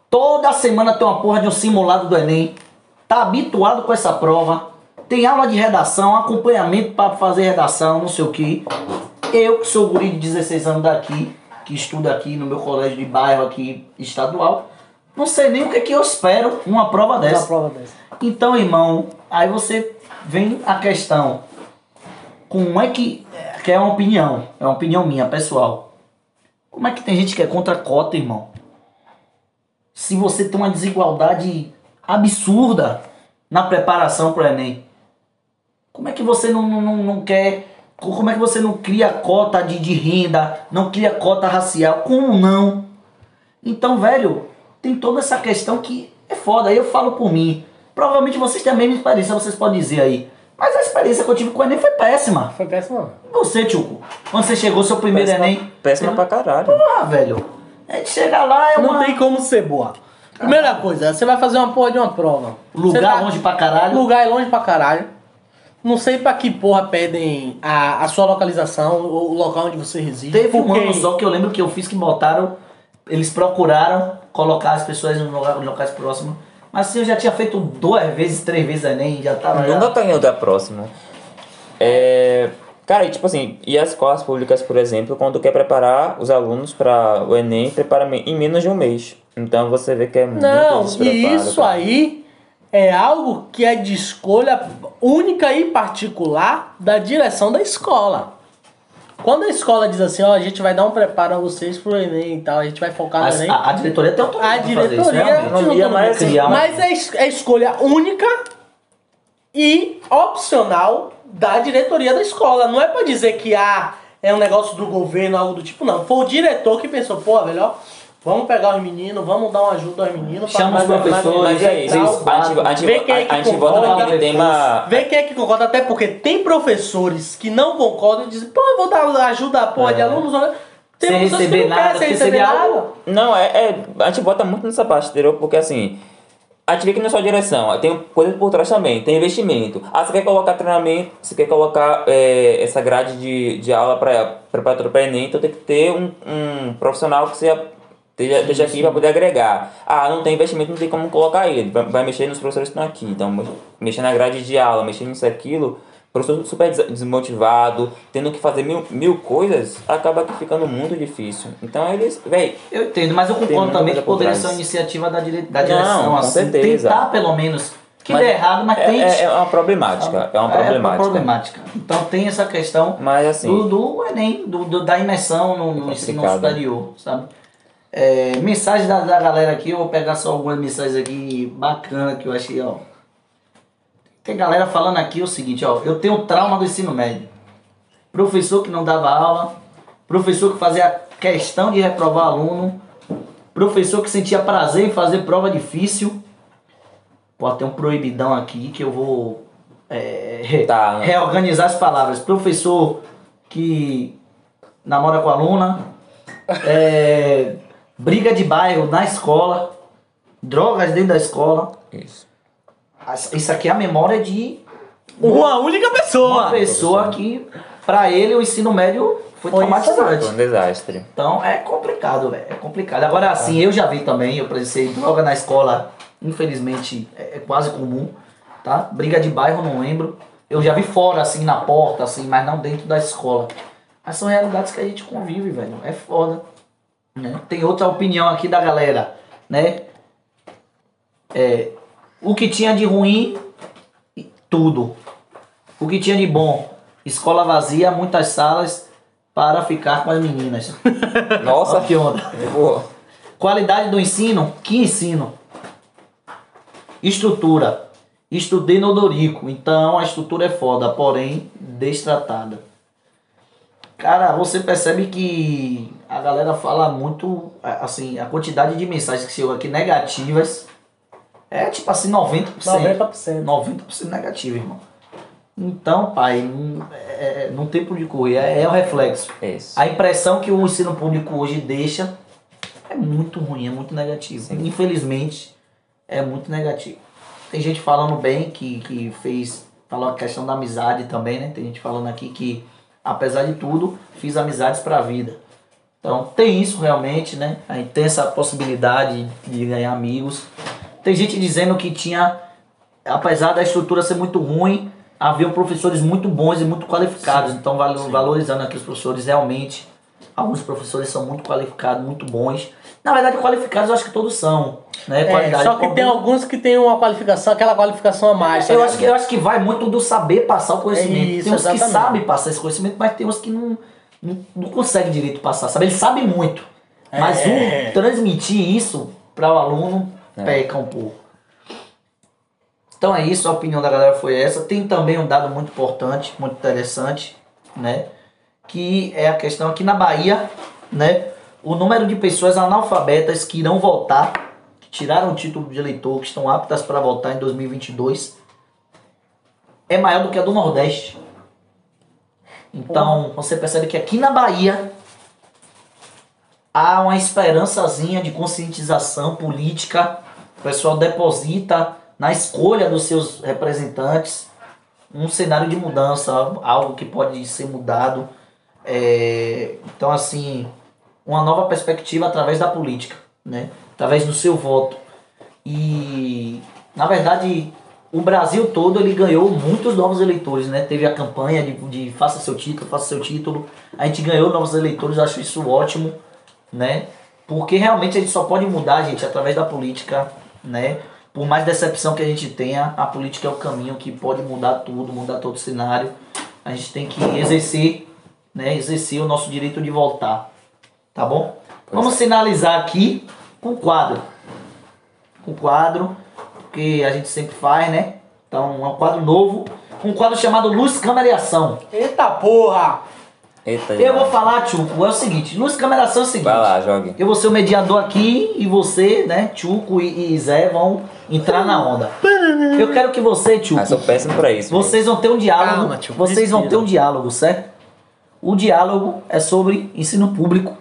toda semana tem uma porra de um simulado do Enem, tá habituado com essa prova, tem aula de redação, acompanhamento para fazer redação, não sei o que. Eu que sou guri de 16 anos daqui, que estuda aqui no meu colégio de bairro aqui estadual, não sei nem o que, que eu espero numa prova Uma dessa. prova dessa. Então, irmão, aí você vem a questão. Como é que. Que é uma opinião. É uma opinião minha, pessoal. Como é que tem gente que é contra a cota, irmão? Se você tem uma desigualdade absurda na preparação para o Enem. Como é que você não, não, não, não quer. Como é que você não cria cota de, de renda? Não cria cota racial? Como não? Então, velho, tem toda essa questão que é foda. Aí eu falo por mim. Provavelmente vocês têm a mesma experiência, vocês podem dizer aí. Mas a experiência que eu tive com o Enem foi péssima. Foi péssimo. E Você, Tchuco, quando você chegou, seu primeiro Péssima, Enem. péssima pra caralho. Ah, velho. A gente chega lá, é Não uma. tem como ser boa. Primeira coisa, você vai fazer uma porra de uma prova. Lugar tá- longe pra caralho. Lugar é longe pra caralho. Não sei pra que porra pedem a, a sua localização, o local onde você reside. Teve um ano só que eu lembro que eu fiz que botaram. Eles procuraram colocar as pessoas em lugar- em locais próximos. Mas assim, eu já tinha feito duas vezes, três vezes Enem, já tava. já- Nunca ganhou da próxima. É, cara, e tipo assim, e as escolas públicas, por exemplo, quando quer preparar os alunos para o Enem, prepara em menos de um mês. Então você vê que é muito Não, e isso cara. aí é algo que é de escolha única e particular da direção da escola. Quando a escola diz assim, ó, a gente vai dar um preparo a vocês pro Enem e tal, a gente vai focar no Enem. a, a diretoria tem autonomia A pra fazer isso, diretoria Autonomia, autonomia, mas, é, é escolha única e opcional da diretoria da escola. Não é pra dizer que ah, é um negócio do governo, algo do tipo, não. Foi o diretor que pensou, pô, velho, ó, vamos pegar os meninos, vamos dar uma ajuda aos meninos. Chama os professores, Mas é isso, a gente, é volta naquele tema. Vê quem é que concorda, até porque tem professores que não concordam e dizem, pô, eu vou dar ajuda a porra de alunos. Tem Sem receber nada, sem receber nada. Não, é, é. A gente bota muito nessa parte, entendeu? Porque assim. A gente vê que não é só direção, tem coisa por trás também, tem investimento. Ah, você quer colocar treinamento, você quer colocar é, essa grade de, de aula para preparatório para Enem, então tem que ter um, um profissional que seja, esteja, esteja aqui para poder agregar. Ah, não tem investimento, não tem como colocar ele. Vai, vai mexer nos professores que estão aqui. Então, mexer na grade de aula, mexer nisso aquilo, professor super des- desmotivado, tendo que fazer mil, mil coisas, acaba ficando muito difícil. Então eles, véi, Eu entendo, mas eu Tem concordo também que poderia ser uma iniciativa da, dire... da Não, direção, com assim. certeza. Tentar, pelo menos. Que Mas dê errado, mas é, tente. é, é uma problemática. É uma problemática. problemática. Então tem essa questão Mas assim, do, do Enem, do, do- da imersão no, no ensino complicado. superior, sabe? É, mensagem da, da galera aqui, eu vou pegar só algumas mensagens aqui bacanas que eu achei, ó. Tem galera falando aqui o seguinte, ó. Eu tenho trauma do ensino médio. Professor que não dava aula, professor que fazia questão de reprovar aluno, professor que sentia prazer em fazer prova difícil. Pode ter um proibidão aqui que eu vou é, Tá, reorganizar as palavras. Professor que namora com aluna, é, briga de bairro na escola, drogas dentro da escola. isso. Isso aqui é a memória de Uma única pessoa. uma pessoa que, pra ele, o ensino médio foi Foi traumatizante. Foi um desastre. Então é complicado, velho. É complicado. Agora, assim, eu já vi também, eu presenciei droga na escola, infelizmente, é, é quase comum, tá? Briga de bairro, não lembro. Eu já vi fora, assim, na porta, assim, mas não dentro da escola. Mas são realidades que a gente convive, velho. É foda. né? Tem outra opinião aqui da galera, né? É, o que tinha de ruim, tudo. O que tinha de bom, escola vazia, muitas salas para ficar com as meninas. Nossa, Olha que onda. pô, Qualidade do ensino? Que ensino? Estrutura. Estudei no Dorico, então a estrutura é foda, porém destratada. Cara, você percebe que a galera fala muito, assim, a quantidade de mensagens que chegam aqui negativas é tipo assim 90%. 90%. 90% negativo, irmão. Então, pai, não, é, é, não tem por onde correr, é, é o reflexo. Isso. A impressão que o ensino público hoje deixa é muito ruim, é muito negativo. Infelizmente, é muito negativo. Tem gente falando bem que, que fez. Falou a questão da amizade também, né? Tem gente falando aqui que, apesar de tudo, fiz amizades pra vida. Então, tem isso realmente, né? A gente tem essa possibilidade de ganhar amigos. Tem gente dizendo que tinha, apesar da estrutura ser muito ruim, haviam professores muito bons e muito qualificados. então, valo- valorizando aqui os professores, realmente, alguns professores são muito qualificados, muito bons. Na verdade, qualificados eu acho que todos são. Né? É, Qualidade. só que tem alguns que tem uma qualificação, aquela qualificação a mais. tá Eu acho, que, eu acho que vai muito do saber passar o conhecimento. É isso, tem uns que exatamente. sabem passar esse conhecimento, mas tem uns que não, não, não conseguem direito passar. Sabe? Ele sabe muito. Mas É. o transmitir isso para o aluno É. peca um pouco. Então é isso, a opinião da galera foi essa. Tem também um dado muito importante, muito interessante, né? Que é a questão aqui na Bahia, né? O número de pessoas analfabetas que irão votar, que tiraram o título de eleitor, que estão aptas para votar em 2022, é maior do que a do Nordeste. Então, você percebe que aqui na Bahia há uma esperançazinha de conscientização política. O pessoal deposita na escolha dos seus representantes um cenário de mudança, algo que pode ser mudado. É, então, assim, uma nova perspectiva através da política, né? através do seu voto. E, na verdade, o Brasil todo ele ganhou muitos novos eleitores, né? Teve a campanha de, de faça seu título, faça seu título. A gente ganhou novos eleitores, acho isso ótimo, né? Porque realmente a gente só pode mudar, gente, através da política, né? Por mais decepção que a gente tenha, a política é o caminho que pode mudar tudo, mudar todo o cenário. A gente tem que exercer, né? Exercer o nosso direito de voltar, tá bom? Vamos sinalizar aqui com o quadro. Com o quadro, porque a gente sempre faz, né? Então, é um quadro novo. Um quadro chamado Luz, Câmera e Ação. Eita porra! Eita, Eu vou falar, Tchuco, é o seguinte. Luz, Câmera e Ação é o seguinte. Vai lá, jogue. Eu vou ser o mediador aqui e você, né, Tchuco e, e Zé vão entrar na onda. Eu quero que você, Tchuco, Ah, sou péssimo pra isso. vocês vão ter um diálogo. Calma, Tchuco, vocês vão ter respira. um diálogo, certo? O diálogo é sobre ensino público.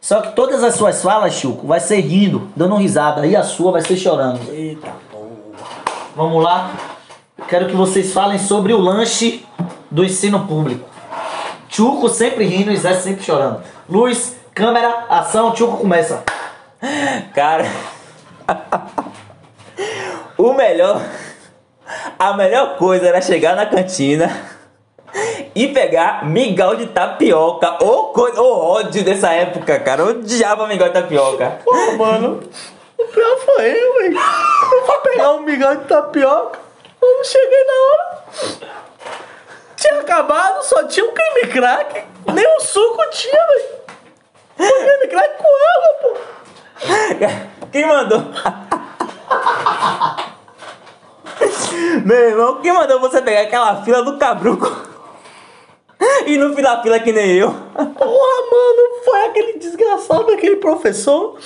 Só que todas as suas falas, Tchuco, vai ser rindo, dando risada. E a sua vai ser chorando. Eita porra! Vamos lá? Eu quero que vocês falem sobre o lanche do ensino público. Tchuco sempre rindo e Zé sempre chorando. Luz, câmera, ação, Tchuco começa. Cara, o melhor, a melhor coisa era chegar na cantina e pegar mingau de tapioca. Ô coisa, ô ódio dessa época, cara. Eu odiava mingau de tapioca. Pô, mano, o pior foi eu, velho. Eu fui pegar um mingau de tapioca. Quando cheguei na hora, tinha acabado, só tinha um creme crack. Nem um suco tinha, velho. Um creme crack com água, pô. Quem mandou? Meu irmão, quem mandou você pegar aquela fila do cabruco e no fim da fila que nem eu? Porra, mano, foi aquele desgraçado daquele professor.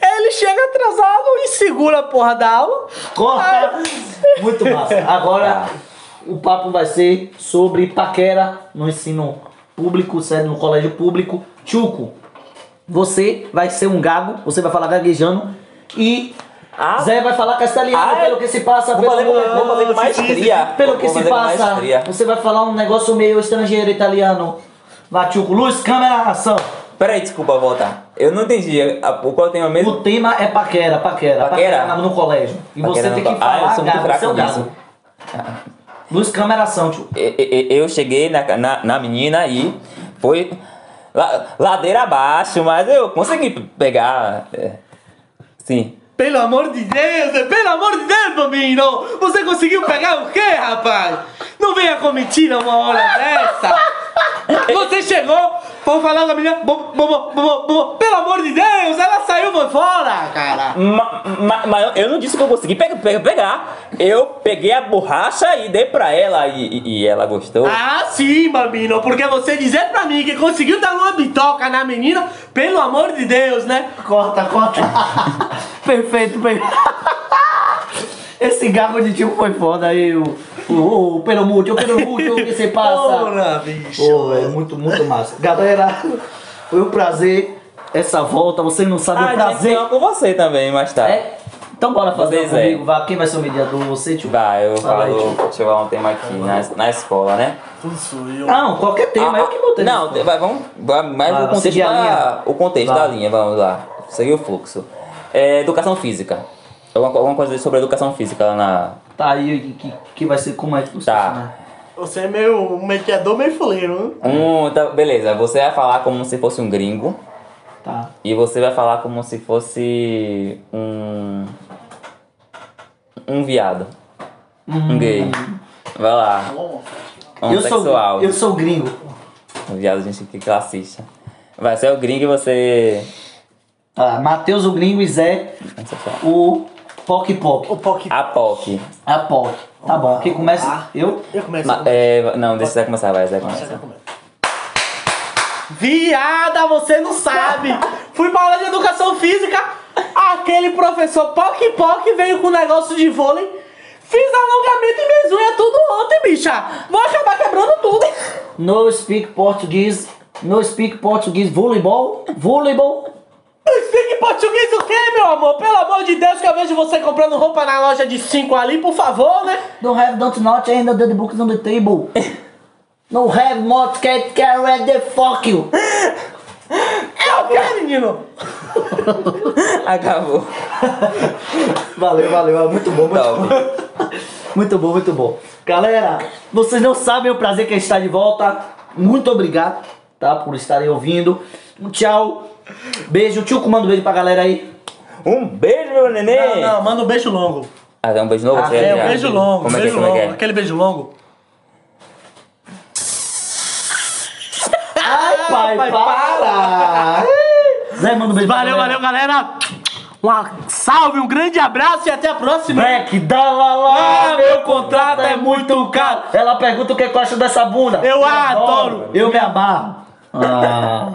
Ele chega atrasado e segura a porra da aula. Corta! Muito massa. Agora o papo vai ser sobre paquera no ensino público, sério, no colégio público. Chuco, você vai ser um gago, você vai falar gaguejando e Ah. Zé vai falar castelhano Ah, pelo que se passa, Vou pelo, fazer, com- vou fazer com maestria. pelo que se passa. Você vai falar um negócio meio estrangeiro, italiano. Vai, Chuco, luz, câmera, ação. Peraí, desculpa, voltar. Eu não entendi. O qual tem o mesmo? O tema é paquera, paquera, Paquera? no colégio. E Paquera você tem que co- Ah, eu falar sou muito gago, fraco nisso. Luz, câmera, ação, tio. Eu cheguei na, na, na menina e foi la- ladeira abaixo, mas eu consegui pegar. é, Sim. Pelo amor de Deus, pelo amor de Deus, bambino! Você conseguiu pegar o quê, rapaz? Não venha com mentira uma hora dessa! Você chegou, Vou falar com a menina. bo- bo- bo- bo- bo- Pelo amor de Deus, ela saiu foi fora, cara. Ma- ma- Mas eu não disse que eu consegui pe- pe- pegar. Eu peguei a borracha e dei pra ela e, e- e ela gostou. Ah, sim, Bambino, porque você dizer pra mim que conseguiu dar uma bitoca na menina, pelo amor de Deus, né? Corta, corta. perfeito, perfeito. Esse garro de tio foi foda aí, o, o, o pelo muito, o pelo muito, o que você passa. Porra, bicho. Pô, é muito, muito massa. Galera, foi um prazer essa volta. Vocês não sabem Ah, o prazer. uma com você também, mais tarde. É? Então bora fazer Vocês é. comigo. Vá, quem vai ser o mediador? Você, tio? Vai, eu Fala aí, falo, tio. deixa eu falar um tema aqui na, na escola, né? Tudo sou eu. Não, qualquer tema, eu que botei. Não, vai, vamos, vai, mais Vai, o contexto, da, linha. o contexto Vai. da linha, vamos lá. Seguir o fluxo. É, educação física. Alguma, alguma coisa sobre educação física lá na. Tá aí, que, que vai ser como é que você Tá. né? Você é meio mediador, meio fuleiro, hein? Um, tá, beleza, você vai falar como se fosse um gringo. Tá. E você vai falar como se fosse um. Um viado. Um gay. Vai lá. Eu Homossexual. sou, eu sou gringo. Um viado, gente, que classista. Vai ser o gringo e você. Tá, Matheus o gringo e Zé o Poc Poc. O Poc. A POC. A Poc. Tá bom, quem começa? Ah. Eu? Eu começo. Ma- é, não, deixa você começar, vai, Zé começa. Viada, você não sabe! Fui pra aula de educação física, aquele professor Poc Poc veio com um negócio de vôlei. Fiz alongamento e minhas unhas tudo ontem, bicha! Vou acabar quebrando tudo! No speak português. No speak português. Voleibol. Voleibol. Explique português o quê, meu amor? Pelo amor de Deus, que eu vejo você comprando roupa na loja de 5 ali, por favor, né? Don't have don't not and the books on the table. No have not cat carry the fuck you. É o quê, menino? Acabou. Valeu, valeu. é Muito bom, muito Top. bom. Muito bom, muito bom. Galera, vocês não sabem o prazer que é estar de volta. Muito obrigado, tá? Por estarem ouvindo. Um tchau. Beijo. Tio, manda um beijo pra galera aí. Um beijo, meu neném! Não, não, manda um beijo longo. Ah, é um beijo novo? Ah, é, É, um beijo longo, Como é é? beijo Como é que longo. é? Aquele beijo longo. Ai, pai, pai, para! Zé, manda um beijo Valeu, galera. valeu, galera. Uma salve, um grande abraço e até a próxima. Black, dá lá lá, Ah, meu contrato é muito caro. Ela pergunta o que eu acho dessa bunda. Eu adoro. Eu me amarro. Ah.